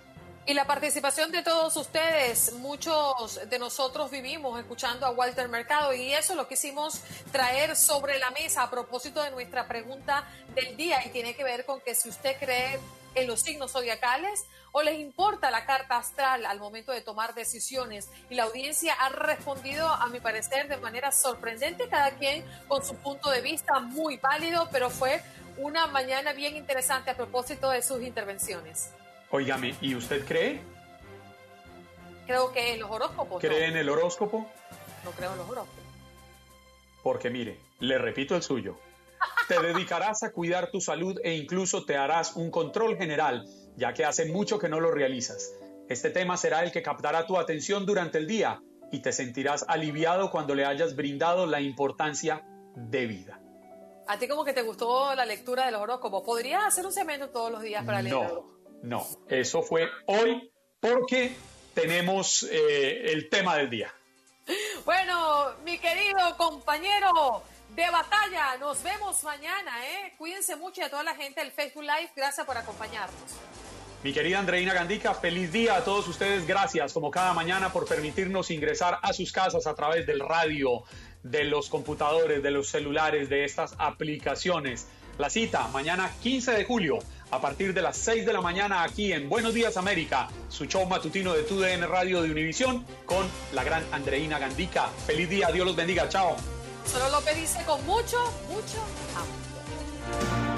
Y la participación de todos ustedes, muchos de nosotros vivimos escuchando a Walter Mercado y eso lo quisimos traer sobre la mesa a propósito de nuestra pregunta del día y tiene que ver con que si usted cree en los signos zodiacales o les importa la carta astral al momento de tomar decisiones. Y la audiencia ha respondido, a mi parecer, de manera sorprendente, cada quien con su punto de vista muy válido, pero fue una mañana bien interesante a propósito de sus intervenciones. Óigame, ¿y usted cree? Creo que en los horóscopos. ¿Cree en el horóscopo? No creo en los horóscopos. Porque mire, le repito el suyo. Te dedicarás a cuidar tu salud e incluso te harás un control general, ya que hace mucho que no lo realizas. Este tema será el que captará tu atención durante el día y te sentirás aliviado cuando le hayas brindado la importancia de vida. A ti como que te gustó la lectura de los horóscopos. ¿Podrías hacer un cemento todos los días para leerlo? No, eso fue hoy porque tenemos eh, el tema del día. Bueno, mi querido compañero de batalla, nos vemos mañana, ¿eh? Cuídense mucho y a toda la gente del Facebook Live, gracias por acompañarnos. Mi querida Andreina Gandica, feliz día a todos ustedes. Gracias, como cada mañana, por permitirnos ingresar a sus casas a través del radio, de los computadores, de los celulares, de estas aplicaciones. La cita, mañana 15 de julio a partir de las 6 de la mañana aquí en Buenos Días América, su show matutino de TUDN Radio de Univisión con la gran Andreina Gandica. Feliz día, Dios los bendiga, chao. Solo lo pediste con mucho, mucho amor.